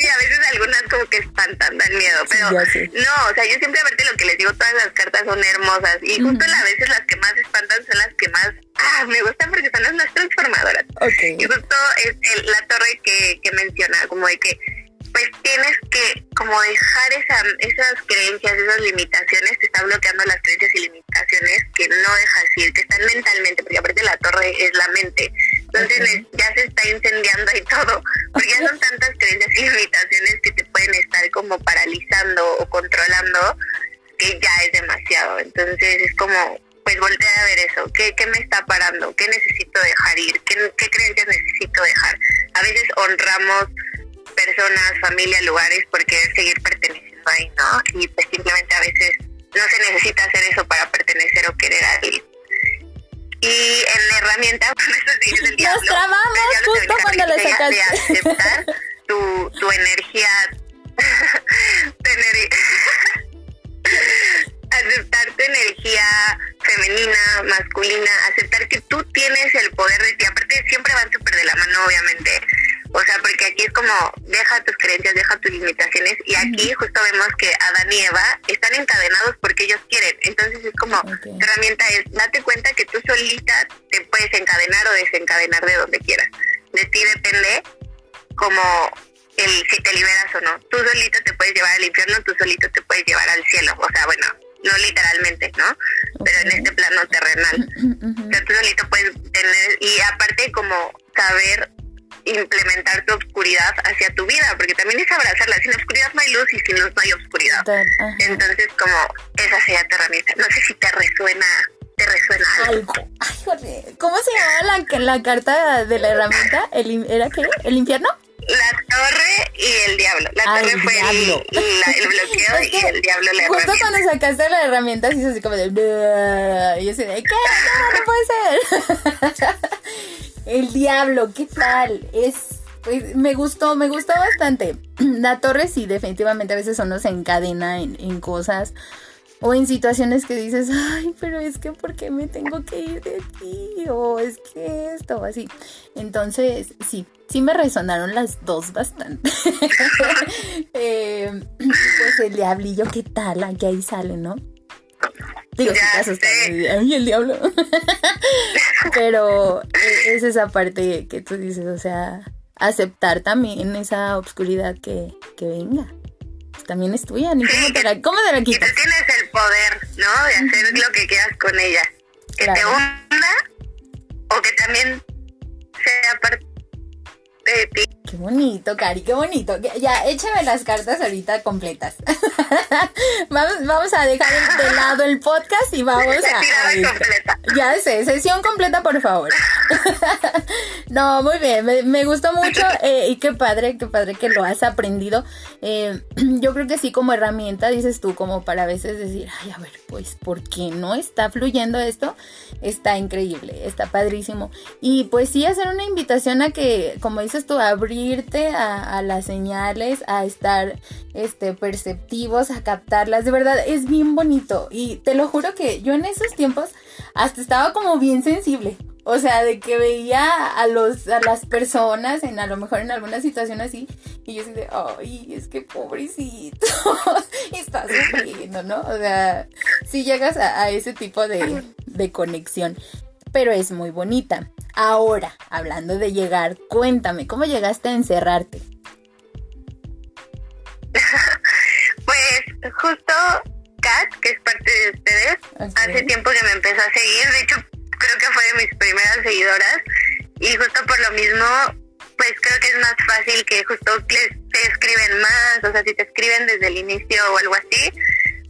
Sí, a veces algunas como que espantan, dan miedo, pero sé. no, o sea, yo siempre aparte lo que les digo, todas las cartas son hermosas y justo Ujú. a veces las que más espantan son las que más, ah, me gustan porque son las más transformadoras. Y Ok. justo es el- la torre que, que menciona, como de que pues tienes que como dejar esa, esas creencias, esas limitaciones, te está bloqueando las creencias y limitaciones que no dejas ir, que están mentalmente, porque aparte la torre es la mente. Entonces ya se está incendiando y todo, porque ya son tantas creencias y limitaciones que te pueden estar como paralizando o controlando que ya es demasiado. Entonces es como, pues voltear a ver eso, ¿qué, qué me está parando? ¿Qué necesito dejar ir? ¿Qué, qué creencias necesito dejar? A veces honramos personas, familia, lugares por querer seguir perteneciendo ahí, ¿no? Y pues simplemente a veces no se necesita hacer eso para pertenecer o querer a alguien. Y en la herramienta, bueno, eso sí es el diablo. trabamos justo cuando lo energía De sacaste. aceptar tu, tu energía, aceptar tu energía femenina, masculina, aceptar que tú tienes el poder de ti. Aparte, siempre van súper de la mano, obviamente. O sea, porque aquí es como, deja tus creencias, deja tus limitaciones. Y aquí justo vemos que Adán y Eva están encadenados porque ellos quieren. Entonces es como, tu herramienta es, date cuenta que tú solita te puedes encadenar o desencadenar de donde quieras. De ti depende como el si te liberas o no. Tú solito te puedes llevar al infierno, tú solito te puedes llevar al cielo. O sea, bueno, no literalmente, ¿no? Pero en este plano terrenal. Ujú. O sea, tú solito puedes tener, y aparte como saber implementar tu oscuridad hacia tu vida, porque también es abrazarla. Sin oscuridad no hay luz y sin luz no hay oscuridad. Ajá. Entonces, como esa sería tu herramienta. No sé si te resuena, te resuena algo. Ay. ¿Cómo se llamaba la, la carta de la herramienta? ¿El, ¿Era qué? ¿El infierno? La torre y el diablo. La torre fue el, diablo. la- el bloqueo Es que y el diablo la Justo herramienta. cuando sacaste la herramienta, se hizo así como de. Y yo así de. ¿Qué? No, no puede ser. El diablo, ¿qué tal? Es. pues, me gustó, me gustó bastante. La torre sí, definitivamente a veces uno se encadena en, cosas o en situaciones que dices, ay, pero es que ¿por qué me tengo que ir de aquí? O es que esto, así. Entonces, sí, sí me resonaron las dos bastante. Eh, pues el diablillo, ¿qué tal? Aquí ahí sale, ¿no? Digo, sí Ya te asustas, sé. Ay, el diablo. Pero eh, es esa parte que tú dices, o sea, aceptar también esa obscuridad que, que venga. También es tuya, ni cómo te la, cómo te la Y tú quitas. tienes el poder, ¿no? De hacer lo que quieras con ella. Que te hunda o que también sea parte de ti. Qué bonito, Cari, qué bonito. Ya, échame las cartas ahorita completas. vamos, vamos a dejar de lado el podcast y vamos a... a completa. Ya sé, sesión completa, por favor. no, muy bien, me, me gustó mucho eh, y qué padre, qué padre que lo has aprendido. Eh, yo creo que sí, como herramienta, dices tú, como para a veces decir, ay, a ver, pues, ¿por qué no está fluyendo esto? Está increíble, está padrísimo. Y pues sí, hacer una invitación a que, como dices tú, abrirte a, a las señales, a estar este, perceptivos, a captarlas. De verdad, es bien bonito. Y te lo juro que yo en esos tiempos hasta estaba como bien sensible. O sea, de que veía a los, a las personas en a lo mejor en alguna situación así, y yo así de, ay, es que pobrecito, está sufriendo, ¿no? O sea, si llegas a, ese tipo de, de conexión. Pero es muy bonita. Ahora, hablando de llegar, cuéntame, ¿cómo llegaste a encerrarte? pues justo Kat, que es parte de ustedes, hace tiempo que me empezó a seguir, de hecho creo que fue de mis primeras seguidoras y justo por lo mismo pues creo que es más fácil que justo les, te escriben más, o sea, si te escriben desde el inicio o algo así,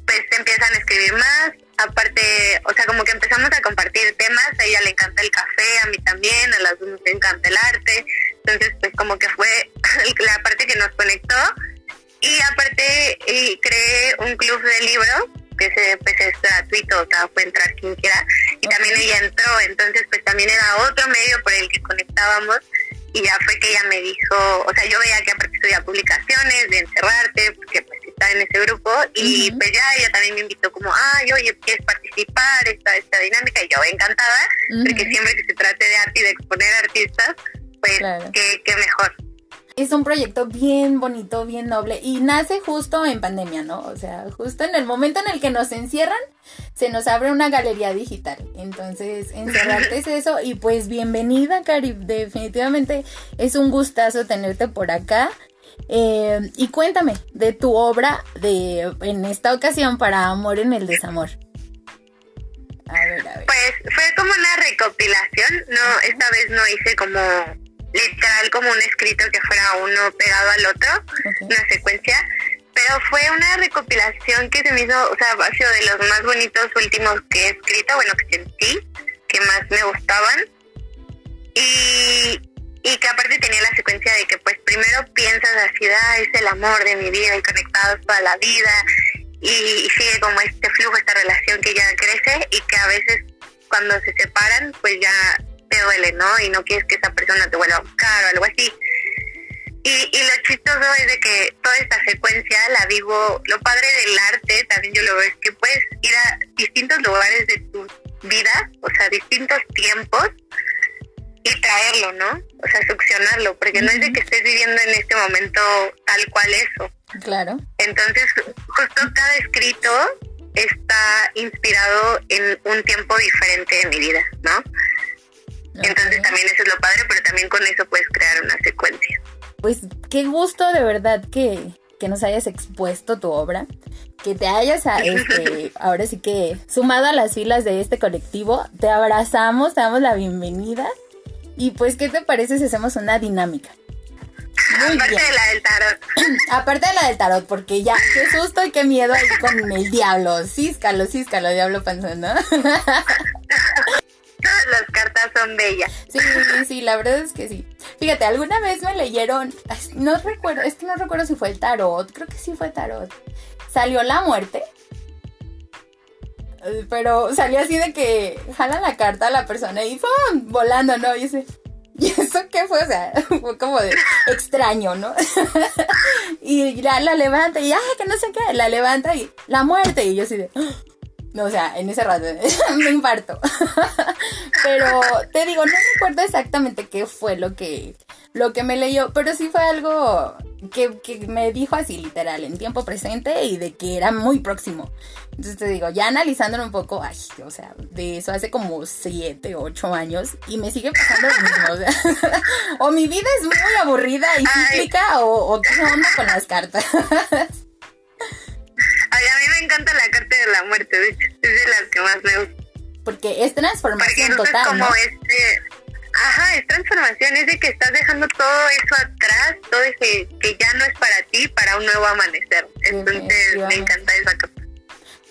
pues te empiezan a escribir más. Aparte, o sea, como que empezamos a compartir temas, a ella le encanta el café, a mí también, a las dos nos encanta el arte. Entonces, pues como que fue la parte que nos conectó. Y aparte, y creé un club de libros que se, pues, es gratuito, o sea, puede entrar quien quiera. Y también ella entró, entonces pues también era otro medio por el que conectábamos. Y ya fue que ella me dijo, o sea, yo veía que aparte estudiaba publicaciones de encerrarte, porque pues está en ese grupo, y pues ya ella también me invitó como, ay, oye, ¿quieres participar esta, esta dinámica? Y yo encantada, porque siempre que se trate de arte y de exponer artistas, pues qué, qué mejor es un proyecto bien bonito, bien noble y nace justo en pandemia, ¿no? O sea, justo en el momento en el que nos encierran, se nos abre una galería digital. Entonces, encerrarte es eso y pues bienvenida, Cari. Definitivamente es un gustazo tenerte por acá. Eh, y cuéntame de tu obra de en esta ocasión para Amor en el Desamor. A ver, a ver. Pues fue como una recopilación, no, esta vez no hice como literal como un escrito que fuera uno pegado al otro, una secuencia, pero fue una recopilación que se me hizo, o sea, ha sido de los más bonitos últimos que he escrito, bueno, que sentí, que más me gustaban, y, y que aparte tenía la secuencia de que pues primero piensas así, ah, es el amor de mi vida y conectados toda la vida, y, y sigue como este flujo, esta relación que ya crece y que a veces cuando se separan, pues ya te duele, ¿no? Y no quieres que esa persona te vuelva a buscar o algo así. Y, y lo chistoso es de que toda esta secuencia la vivo, lo padre del arte, también yo lo veo, es que puedes ir a distintos lugares de tu vida, o sea, distintos tiempos, y traerlo, ¿no? O sea, succionarlo, porque no es de que estés viviendo en este momento tal cual eso. Claro. Entonces, justo cada escrito está inspirado en un tiempo diferente de mi vida, ¿no? Entonces también eso es lo padre, pero también con eso puedes crear una secuencia. Pues qué gusto de verdad que, nos hayas expuesto tu obra, que te hayas este, ahora sí que sumado a las filas de este colectivo, te abrazamos, te damos la bienvenida y pues ¿qué te parece si hacemos una dinámica? Aparte de la del tarot. Aparte de la del tarot, porque ya, qué susto y qué miedo ahí con el diablo. Císcalo, císcalo, diablo panzón, ¿no? Cartas son bellas. Sí, sí, la verdad es que sí. Fíjate, alguna vez me leyeron, no recuerdo, es que no recuerdo si fue el tarot, creo que sí fue tarot. Salió la muerte. Eh, pero salió así de que jala la carta a la persona y ¡pum! volando, ¿no? Y ese, ¿y eso qué fue? O sea, fue como de extraño, ¿no? y la, la levanta y, ¡ay, que no sé qué! La levanta y la muerte. Y yo así de, no, o sea, en ese rato me infarto. pero te digo, no recuerdo exactamente qué fue lo que, lo que me leyó, pero sí fue algo que, que, me dijo así literal, en tiempo presente y de que era muy próximo. Entonces te digo, ya analizándolo un poco, ay, o sea, de eso hace como 7, 8 años y me sigue pasando lo mismo. O, sea, o mi vida es muy aburrida y cíclica o, o qué onda con las cartas. A mí me encanta la carta de la muerte, de hecho, es de las que más me gusta. Porque es transformación Porque total, como este, ajá, es transformación, es de que estás dejando todo eso atrás, todo ese que ya no es para ti, para un nuevo amanecer. Entonces me encanta esa carta.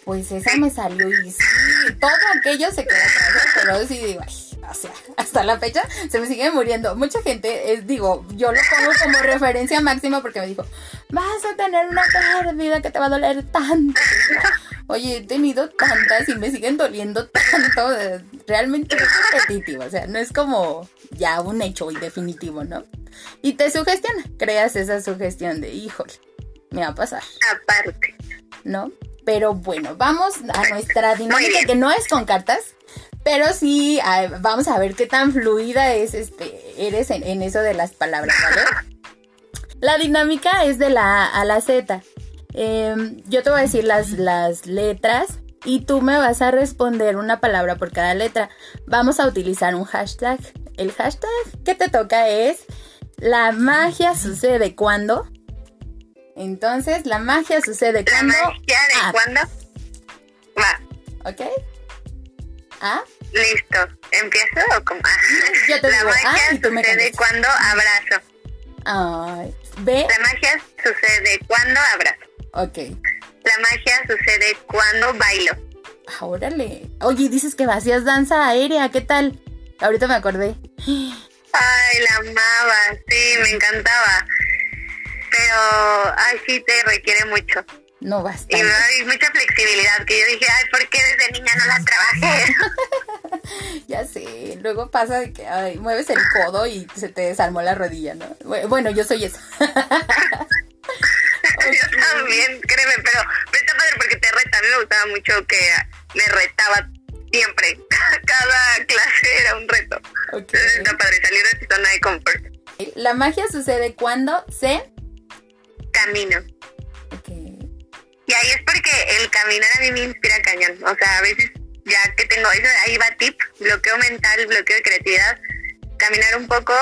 Pues esa me salió y sí, todo aquello se queda atrás, pero sí digo, ay, o sea, hasta la fecha se me sigue muriendo. Mucha gente, es, digo, yo lo pongo como referencia máxima porque me dijo, vas a tener una pérdida que te va a doler tanto. Oye, he tenido tantas y me siguen doliendo tanto. Realmente es repetitivo, o sea, no es como ya un hecho y definitivo, ¿no? Y te sugestiona, creas esa sugestión de, híjole, me va a pasar. Aparte. ¿No? Pero bueno, vamos a nuestra dinámica que no es con cartas, Pero sí, a- vamos a ver qué tan fluida es este, eres en, en eso de las palabras, ¿vale? La dinámica es de la A a la Z. Em, yo te voy a decir las, las letras y tú me vas a responder una palabra por cada letra. Vamos a utilizar un hashtag. El hashtag que te toca es la magia sucede cuando. Entonces, la magia sucede La cuando. magia de Ah, cuando. Va, ¿Ok? ¿Ah? listo. ¿Empiezo o cómo? Yo te La digo, magia ah, y tú me sucede cuando abrazo. Ay. La magia sucede cuando abrazo. Ok. La magia sucede cuando bailo. Ah, Órale. Oye, dices que vacías danza aérea, ¿qué tal? Ahorita me acordé. Ay, la amaba, sí, me encantaba. Pero, ay, sí, te requiere mucho. No Y basta. hay mucha flexibilidad que yo dije, ay, ¿por qué desde niña no la trabajé? Ya sé. Luego pasa de que ay, mueves el codo y se te desarmó la rodilla, ¿no? Bu- Bueno, yo soy esa. Yo también, créeme, pero, pero está padre porque te reta. A mí me gustaba mucho que me retaba siempre. Cada clase era un reto. Ok. Entonces está padre salir de tu zona de confort. La magia sucede cuando se. Camino. Ok. Y ahí es porque el caminar a mí me inspira cañón. O sea, a veces ya que tengo eso, ahí va tip, bloqueo mental, bloqueo de creatividad. Caminar un poco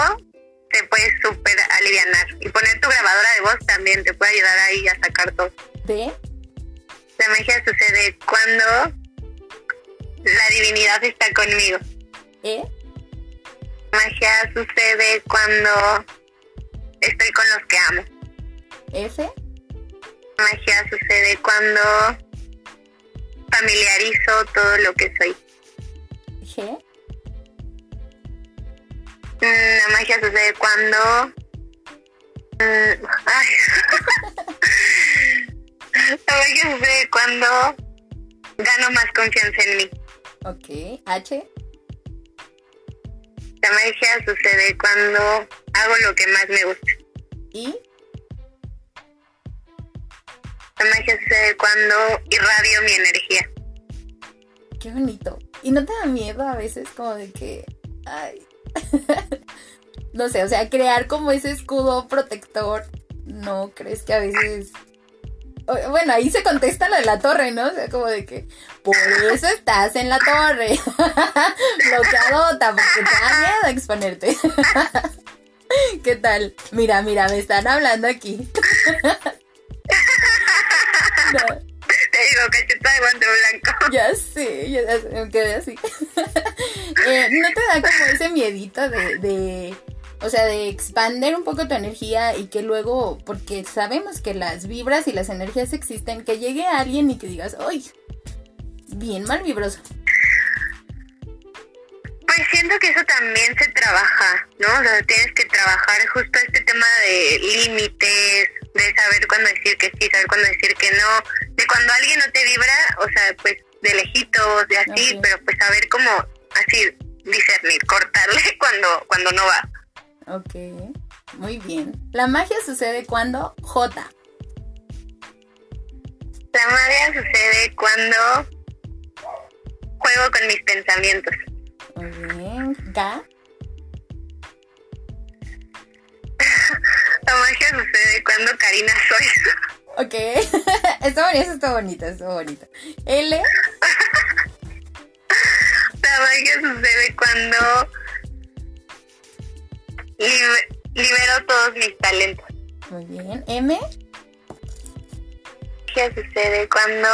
te puede súper alivianar. Y poner tu grabadora de voz también te puede ayudar ahí a sacar todo. D. La magia sucede cuando la divinidad está conmigo. E. La magia sucede cuando estoy con los que amo. F. La magia sucede cuando familiarizo todo lo que soy. Mm, La magia sucede cuando... mm, ay. La magia sucede cuando gano más confianza en mí. Ok. H. La magia sucede cuando hago lo que más me gusta. Sucede cuando irradio mi energía. Qué bonito. ¿Y no te da miedo a veces como de que... Ay. no sé, o sea, crear como ese escudo protector. ¿No crees que a veces... Bueno, ahí se contesta lo de la torre, ¿no? O sea, como de que por eso estás en la torre. Bloqueadota, porque te da miedo exponerte. ¿Qué tal? Mira, mira, me están hablando aquí. Te digo, cacheta de guante blanco. Ya sé, ya me quedé así. Eh, ¿No te da como ese miedito de, de, o sea, de expander un poco tu energía y que luego, porque sabemos que las vibras y las energías existen, que llegue alguien y que digas, ¡ay! Bien mal vibroso. Pues siento que eso también se trabaja, ¿no? O sea, tienes que trabajar justo este tema de límites, de saber cuándo decir que sí, saber cuándo decir que no, de cuando alguien no te vibra, o sea, pues de lejitos, de así, pero pues saber cómo así discernir, cortarle cuando cuando no va. Ok, muy bien. La magia sucede cuando J. La magia sucede cuando juego con mis pensamientos. Muy bien. K. La magia sucede cuando Karina soy. Ok. está bonito, está bonito, está bonito. L. La magia sucede cuando libe- libero todos mis talentos. Muy bien. M. La magia sucede cuando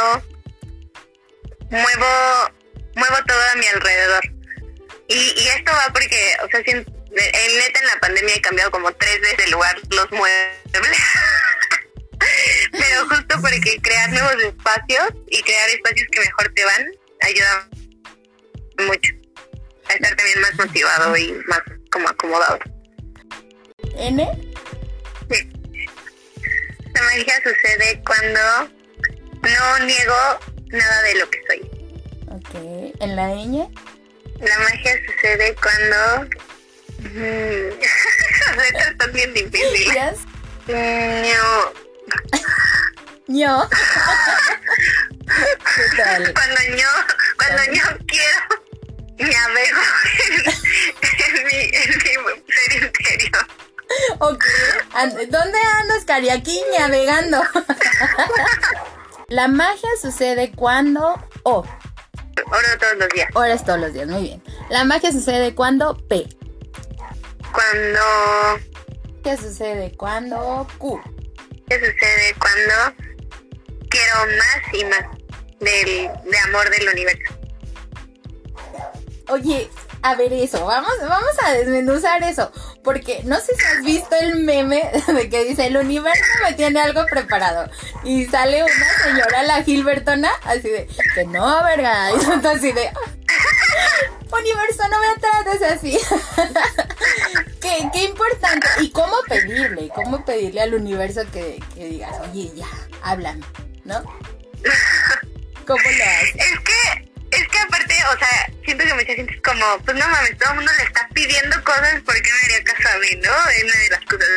muevo muevo todo a mi alrededor. Y, y esto va porque, o sea, si en, en neta en la pandemia he cambiado como tres veces de lugar los muebles. Pero justo porque crear nuevos espacios y crear espacios que mejor te van ayuda mucho a estar también más motivado y más como acomodado. N. Sí. La magia sucede cuando no niego nada de lo que soy. Ok. En la ñ. La magia sucede cuando... Mm, letras están bien difíciles. Ño. ¿Qué tal? Cuando yo, cuando yo quiero navego en, mi, en mi ser interior. Ok, ¿dónde andas, Cari? Aquí navegando. La magia sucede cuando O. Oro todos los días. Ahora es todos los días, muy bien. La magia sucede cuando P. Cuando... ¿Qué sucede cuando Q? ¿Qué sucede cuando quiero más y más del, de amor del universo? Oye, a ver eso, vamos, vamos a desmenuzar eso, porque no sé si has visto el meme de que dice el universo me tiene algo preparado y sale una señora la Gilbertona así de que no, verga, y así de universo no me trates así. qué, qué importante y cómo pedirle, cómo pedirle al universo que, que digas, oye ya, háblame, ¿no? ¿Cómo lo haces? Es que, que aparte, o sea, siento que mucha gente es como, pues no mames, todo el mundo le está pidiendo cosas, ¿por qué me haría caso a mí, no? Es una de las cosas.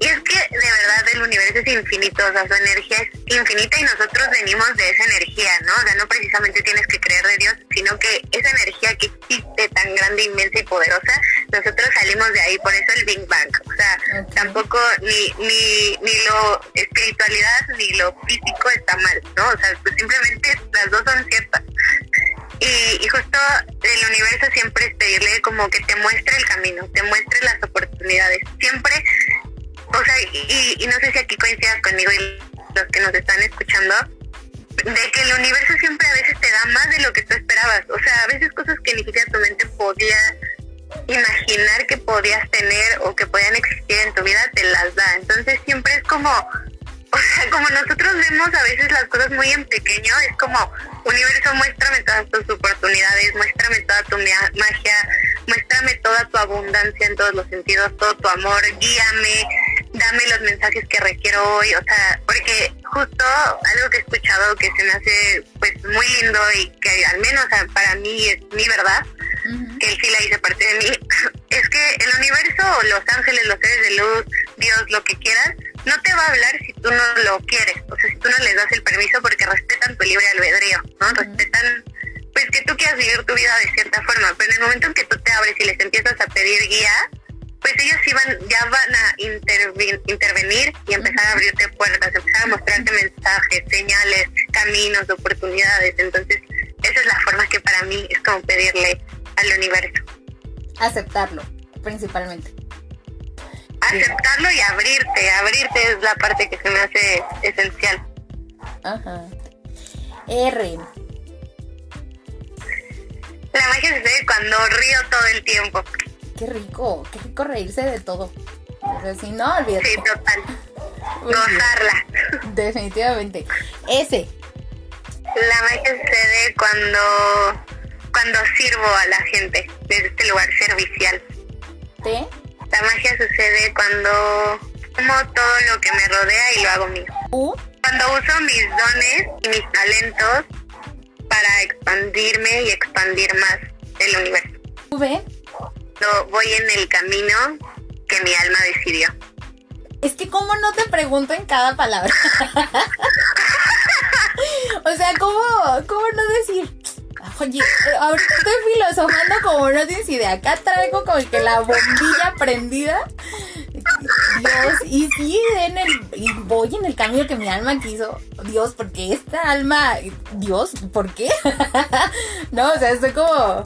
Y es que de verdad el universo es infinito, o sea, su energía es infinita y nosotros venimos de esa energía, ¿no? O sea, no precisamente tienes que creer de Dios, sino que esa energía que existe tan grande, inmensa y poderosa, nosotros salimos de ahí, por eso el Big Bang. O sea, tampoco ni, ni, ni lo espiritualidad ni lo físico está mal, ¿no? O sea, pues simplemente las dos son ciertas. Y, y justo el universo siempre es pedirle como que te muestre el camino, te muestre las oportunidades. Siempre, o sea, y, y no sé si aquí coincidas conmigo y los que nos están escuchando, de que el universo siempre a veces te da más de lo que tú esperabas. O sea, a veces cosas que ni siquiera tu mente podía imaginar que podías tener o que podían existir en tu vida, te las da. Entonces siempre es como, o sea, como nosotros vemos a veces las cosas muy en pequeño, es como, universo, muéstrame todas tus oportunidades, muéstrame toda tu magia, muéstrame toda tu abundancia en todos los sentidos, todo tu amor, guíame, dame los mensajes que requiero hoy, o sea, porque justo algo que he escuchado que se me hace pues muy lindo y que al menos para mí es mi verdad, que él sí la hice parte de mí, es que el universo, los ángeles, los seres de luz, Dios, lo que quieras, no te va a hablar si tú no lo quieres, o sea, si tú no les das el permiso porque respetan tu libre albedrío, ¿no? Respetan, pues que tú quieras vivir tu vida de cierta forma, pero en el momento en que tú te abres y les empiezas a pedir guía, pues ellos van, ya van a intervi- intervenir y empezar a abrirte puertas, empezar a mostrarte mensajes, señales, caminos, oportunidades, entonces esa es la forma que para mí es como pedirle al universo. Aceptarlo, principalmente. Aceptarlo y abrirte, abrirte es la parte que se me hace esencial. Ajá. R. La magia sucede cuando río todo el tiempo. Qué rico, qué rico reírse de todo. O sea, si no, olvídate. Sí, total. Gozarla. Definitivamente. S. La magia sucede cuando, cuando sirvo a la gente desde este lugar servicial. T. La magia sucede cuando amo todo lo que me rodea y lo hago mío. U. Cuando uso mis dones y mis talentos para expandirme y expandir más el universo. V. Cuando voy en el camino que mi alma decidió. Es que cómo no te pregunto en cada palabra. o sea, ¿cómo, cómo no decir? Oye, ahorita estoy filosofando como no tienes idea. Acá traigo como que la bombilla prendida. Dios, y sí, en el, voy en el camino que mi alma quiso. Dios, porque esta alma, Dios, ¿por qué? no, o sea, estoy como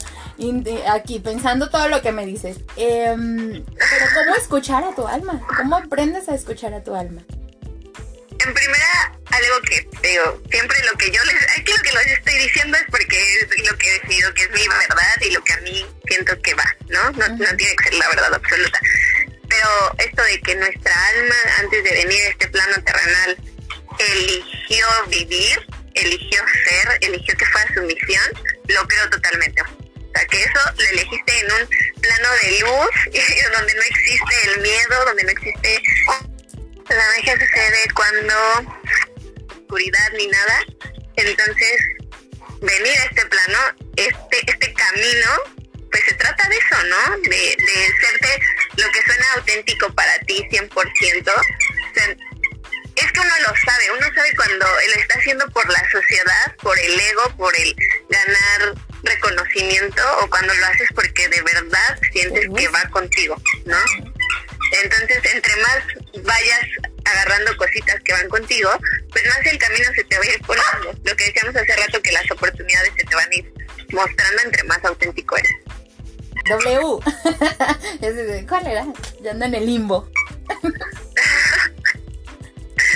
aquí pensando todo lo que me dices. Em, pero ¿cómo escuchar a tu alma? ¿Cómo aprendes a escuchar a tu alma? En primera, algo que digo, siempre lo que yo les, aquí lo que les estoy diciendo es porque es lo que he decidido que es mi verdad y lo que a mí siento que va, ¿no? No, no tiene que ser la verdad absoluta. Pero esto de que nuestra alma, antes de venir a este plano terrenal, eligió vivir, eligió ser, eligió que fuera su misión, lo creo totalmente. Sea, que eso lo elegiste en un plano de luz, donde no existe el miedo, donde no existe la magia sucede cuando oscuridad ni nada. Entonces, venir a este plano, este, este camino, pues se trata de eso, ¿no? De, de serte lo que suena auténtico para ti 100%. O es que uno lo sabe, uno sabe cuando lo está haciendo por la sociedad, por el ego, por el ganar reconocimiento o cuando lo haces porque de verdad sientes que va contigo, ¿no? Entonces, entre más vayas agarrando cositas que van contigo, pues más el camino se te va a ir poniendo. Lo que decíamos hace rato, que las oportunidades se te van a ir mostrando entre más auténtico eres. W. ¿Cuál era? Ya en el limbo.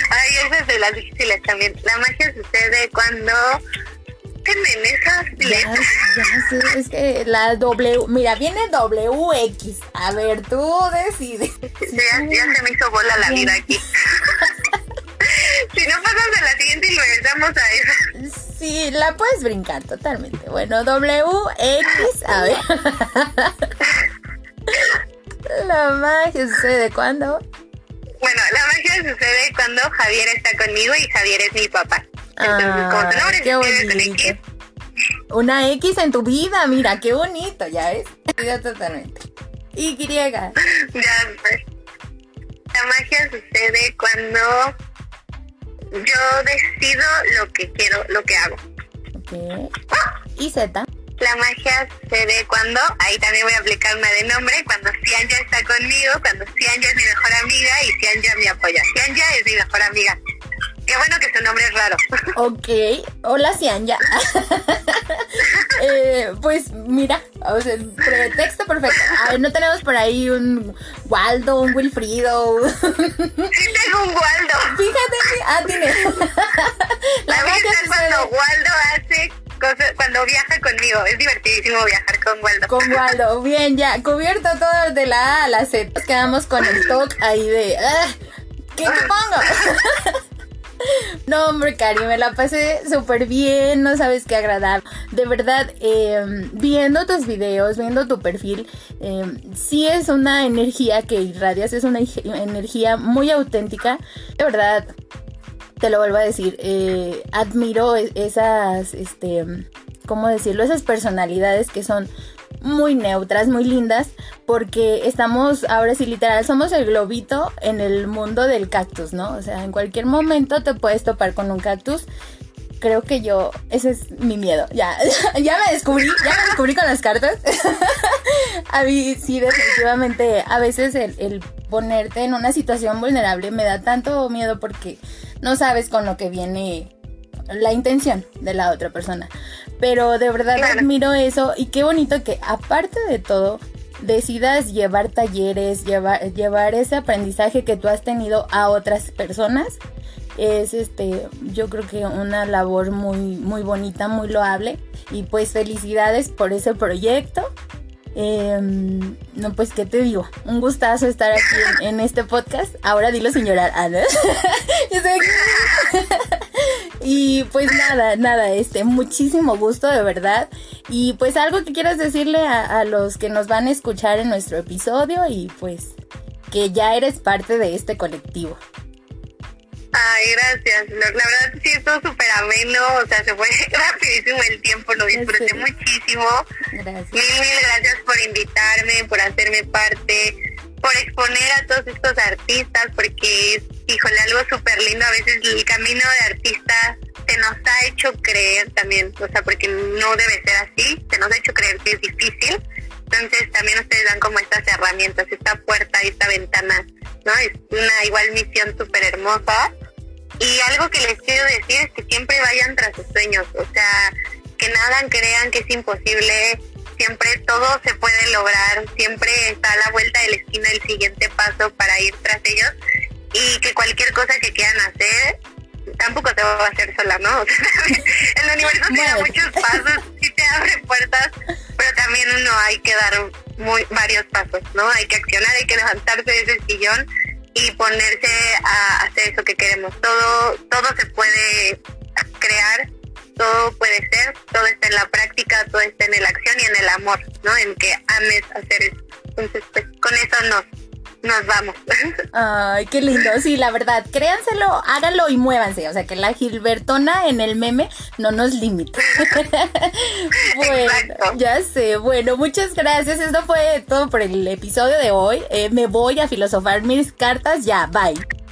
Ay, esa es de las difíciles también. La magia sucede cuando en esas letras. Ya, ya sé, es que la W, mira, viene WX. A ver, tú decides. ya, ya se me hizo bola la vida aquí. si no pasas de la siguiente y regresamos a esa. Sí, la puedes brincar totalmente. Bueno, WX, a ver. la magia sucede cuando. Bueno, la magia sucede cuando Javier está conmigo y Javier es mi papá. Entonces, tu nombre qué bonito. Una X en tu vida, mira, qué bonito, ya ves. totalmente. Y griega. Ya, pues. La magia sucede cuando yo decido lo que quiero, lo que hago. Ok. ¿Y Z? La magia sucede cuando, ahí también voy a aplicar una de nombre, cuando Cianja está conmigo, cuando Cianja es mi mejor amiga y Cianja me apoya. Cianja es mi mejor amiga. Qué bueno que su nombre es raro. Ok, hola Cianja. eh, pues mira, o sea, pretexto perfecto. A ver, no tenemos por ahí un Waldo, un Wilfrido. sí tengo un Waldo. Fíjate, ah, tiene. La, La es cuando Waldo hace cosas, cuando viaja conmigo. Es divertidísimo viajar con Waldo. Con Waldo, bien, ya, cubierto todo de la A a la Z. Nos quedamos con el talk ahí de, ah, ¿qué te pongo? No, hombre, Cari, me la pasé súper bien, no sabes qué agradable. De verdad, eh, viendo tus videos, viendo tu perfil, eh, sí es una energía que irradias, es una energía muy auténtica. De verdad, te lo vuelvo a decir, eh, admiro e-, esas, este, ¿cómo decirlo? Esas personalidades que son muy neutras, muy lindas, porque estamos, ahora sí literal, somos el globito en el mundo del cactus, ¿no? O sea, en cualquier momento te puedes topar con un cactus. Creo que yo, ese es mi miedo. Ya, ya me descubrí, ya me descubrí con las cartas. a mí sí, definitivamente, a veces el, el ponerte en una situación vulnerable me da tanto miedo porque no sabes con lo que viene la intención de la otra persona. Pero de verdad admiro eso y qué bonito que aparte de todo decidas llevar talleres, llevar, llevar ese aprendizaje que tú has tenido a otras personas. Es este, yo creo que una labor muy, muy bonita, muy loable. Y pues felicidades por ese proyecto. Em, no, pues, ¿qué te digo? Un gustazo estar aquí en, este podcast. Ahora dilo sin llorar, Ana. y pues nada, nada, este, muchísimo gusto, de verdad. Y pues algo que quieras decirle a, a los que nos van a escuchar en nuestro episodio y pues que ya eres parte de este colectivo. Ay, gracias. La, verdad sí estuvo súper ameno, o sea, se fue rapidísimo el tiempo, lo disfruté muchísimo. Gracias. Mil, mil gracias por invitarme, por hacerme parte, por exponer a todos estos artistas, porque es, híjole, algo súper lindo. A veces el camino de artista se nos ha hecho creer también, o sea, porque no debe ser así, se nos ha hecho creer que es difícil. Entonces también ustedes dan como estas herramientas, esta puerta esta ventana, ¿no? Es una igual misión súper hermosa y algo que les quiero decir es que siempre vayan tras sus sueños, o sea, que nada crean que es imposible, siempre todo se puede lograr, siempre está a la vuelta de la esquina el siguiente paso para ir tras ellos y que cualquier cosa que quieran hacer tampoco se va a hacer sola, ¿no? el universo te da muchos pasos, sí te abre puertas, pero también uno hay que dar muy varios pasos, ¿no? Hay que accionar, hay que levantarse de ese sillón y ponerse a hacer eso que queremos. Todo, todo se puede crear, todo puede ser, todo está en la práctica, todo está en la acción y en el amor, ¿no? En que ames hacer eso. Entonces, pues con eso nos, nos vamos. Ay, qué lindo. Sí, la verdad, créanselo, háganlo y muévanse. O sea, que la Gilbertona en el meme no nos limita. bueno, ya sé. Bueno, muchas gracias. Esto fue todo por el episodio de hoy. Eh, me voy a filosofar mis cartas ya. Bye.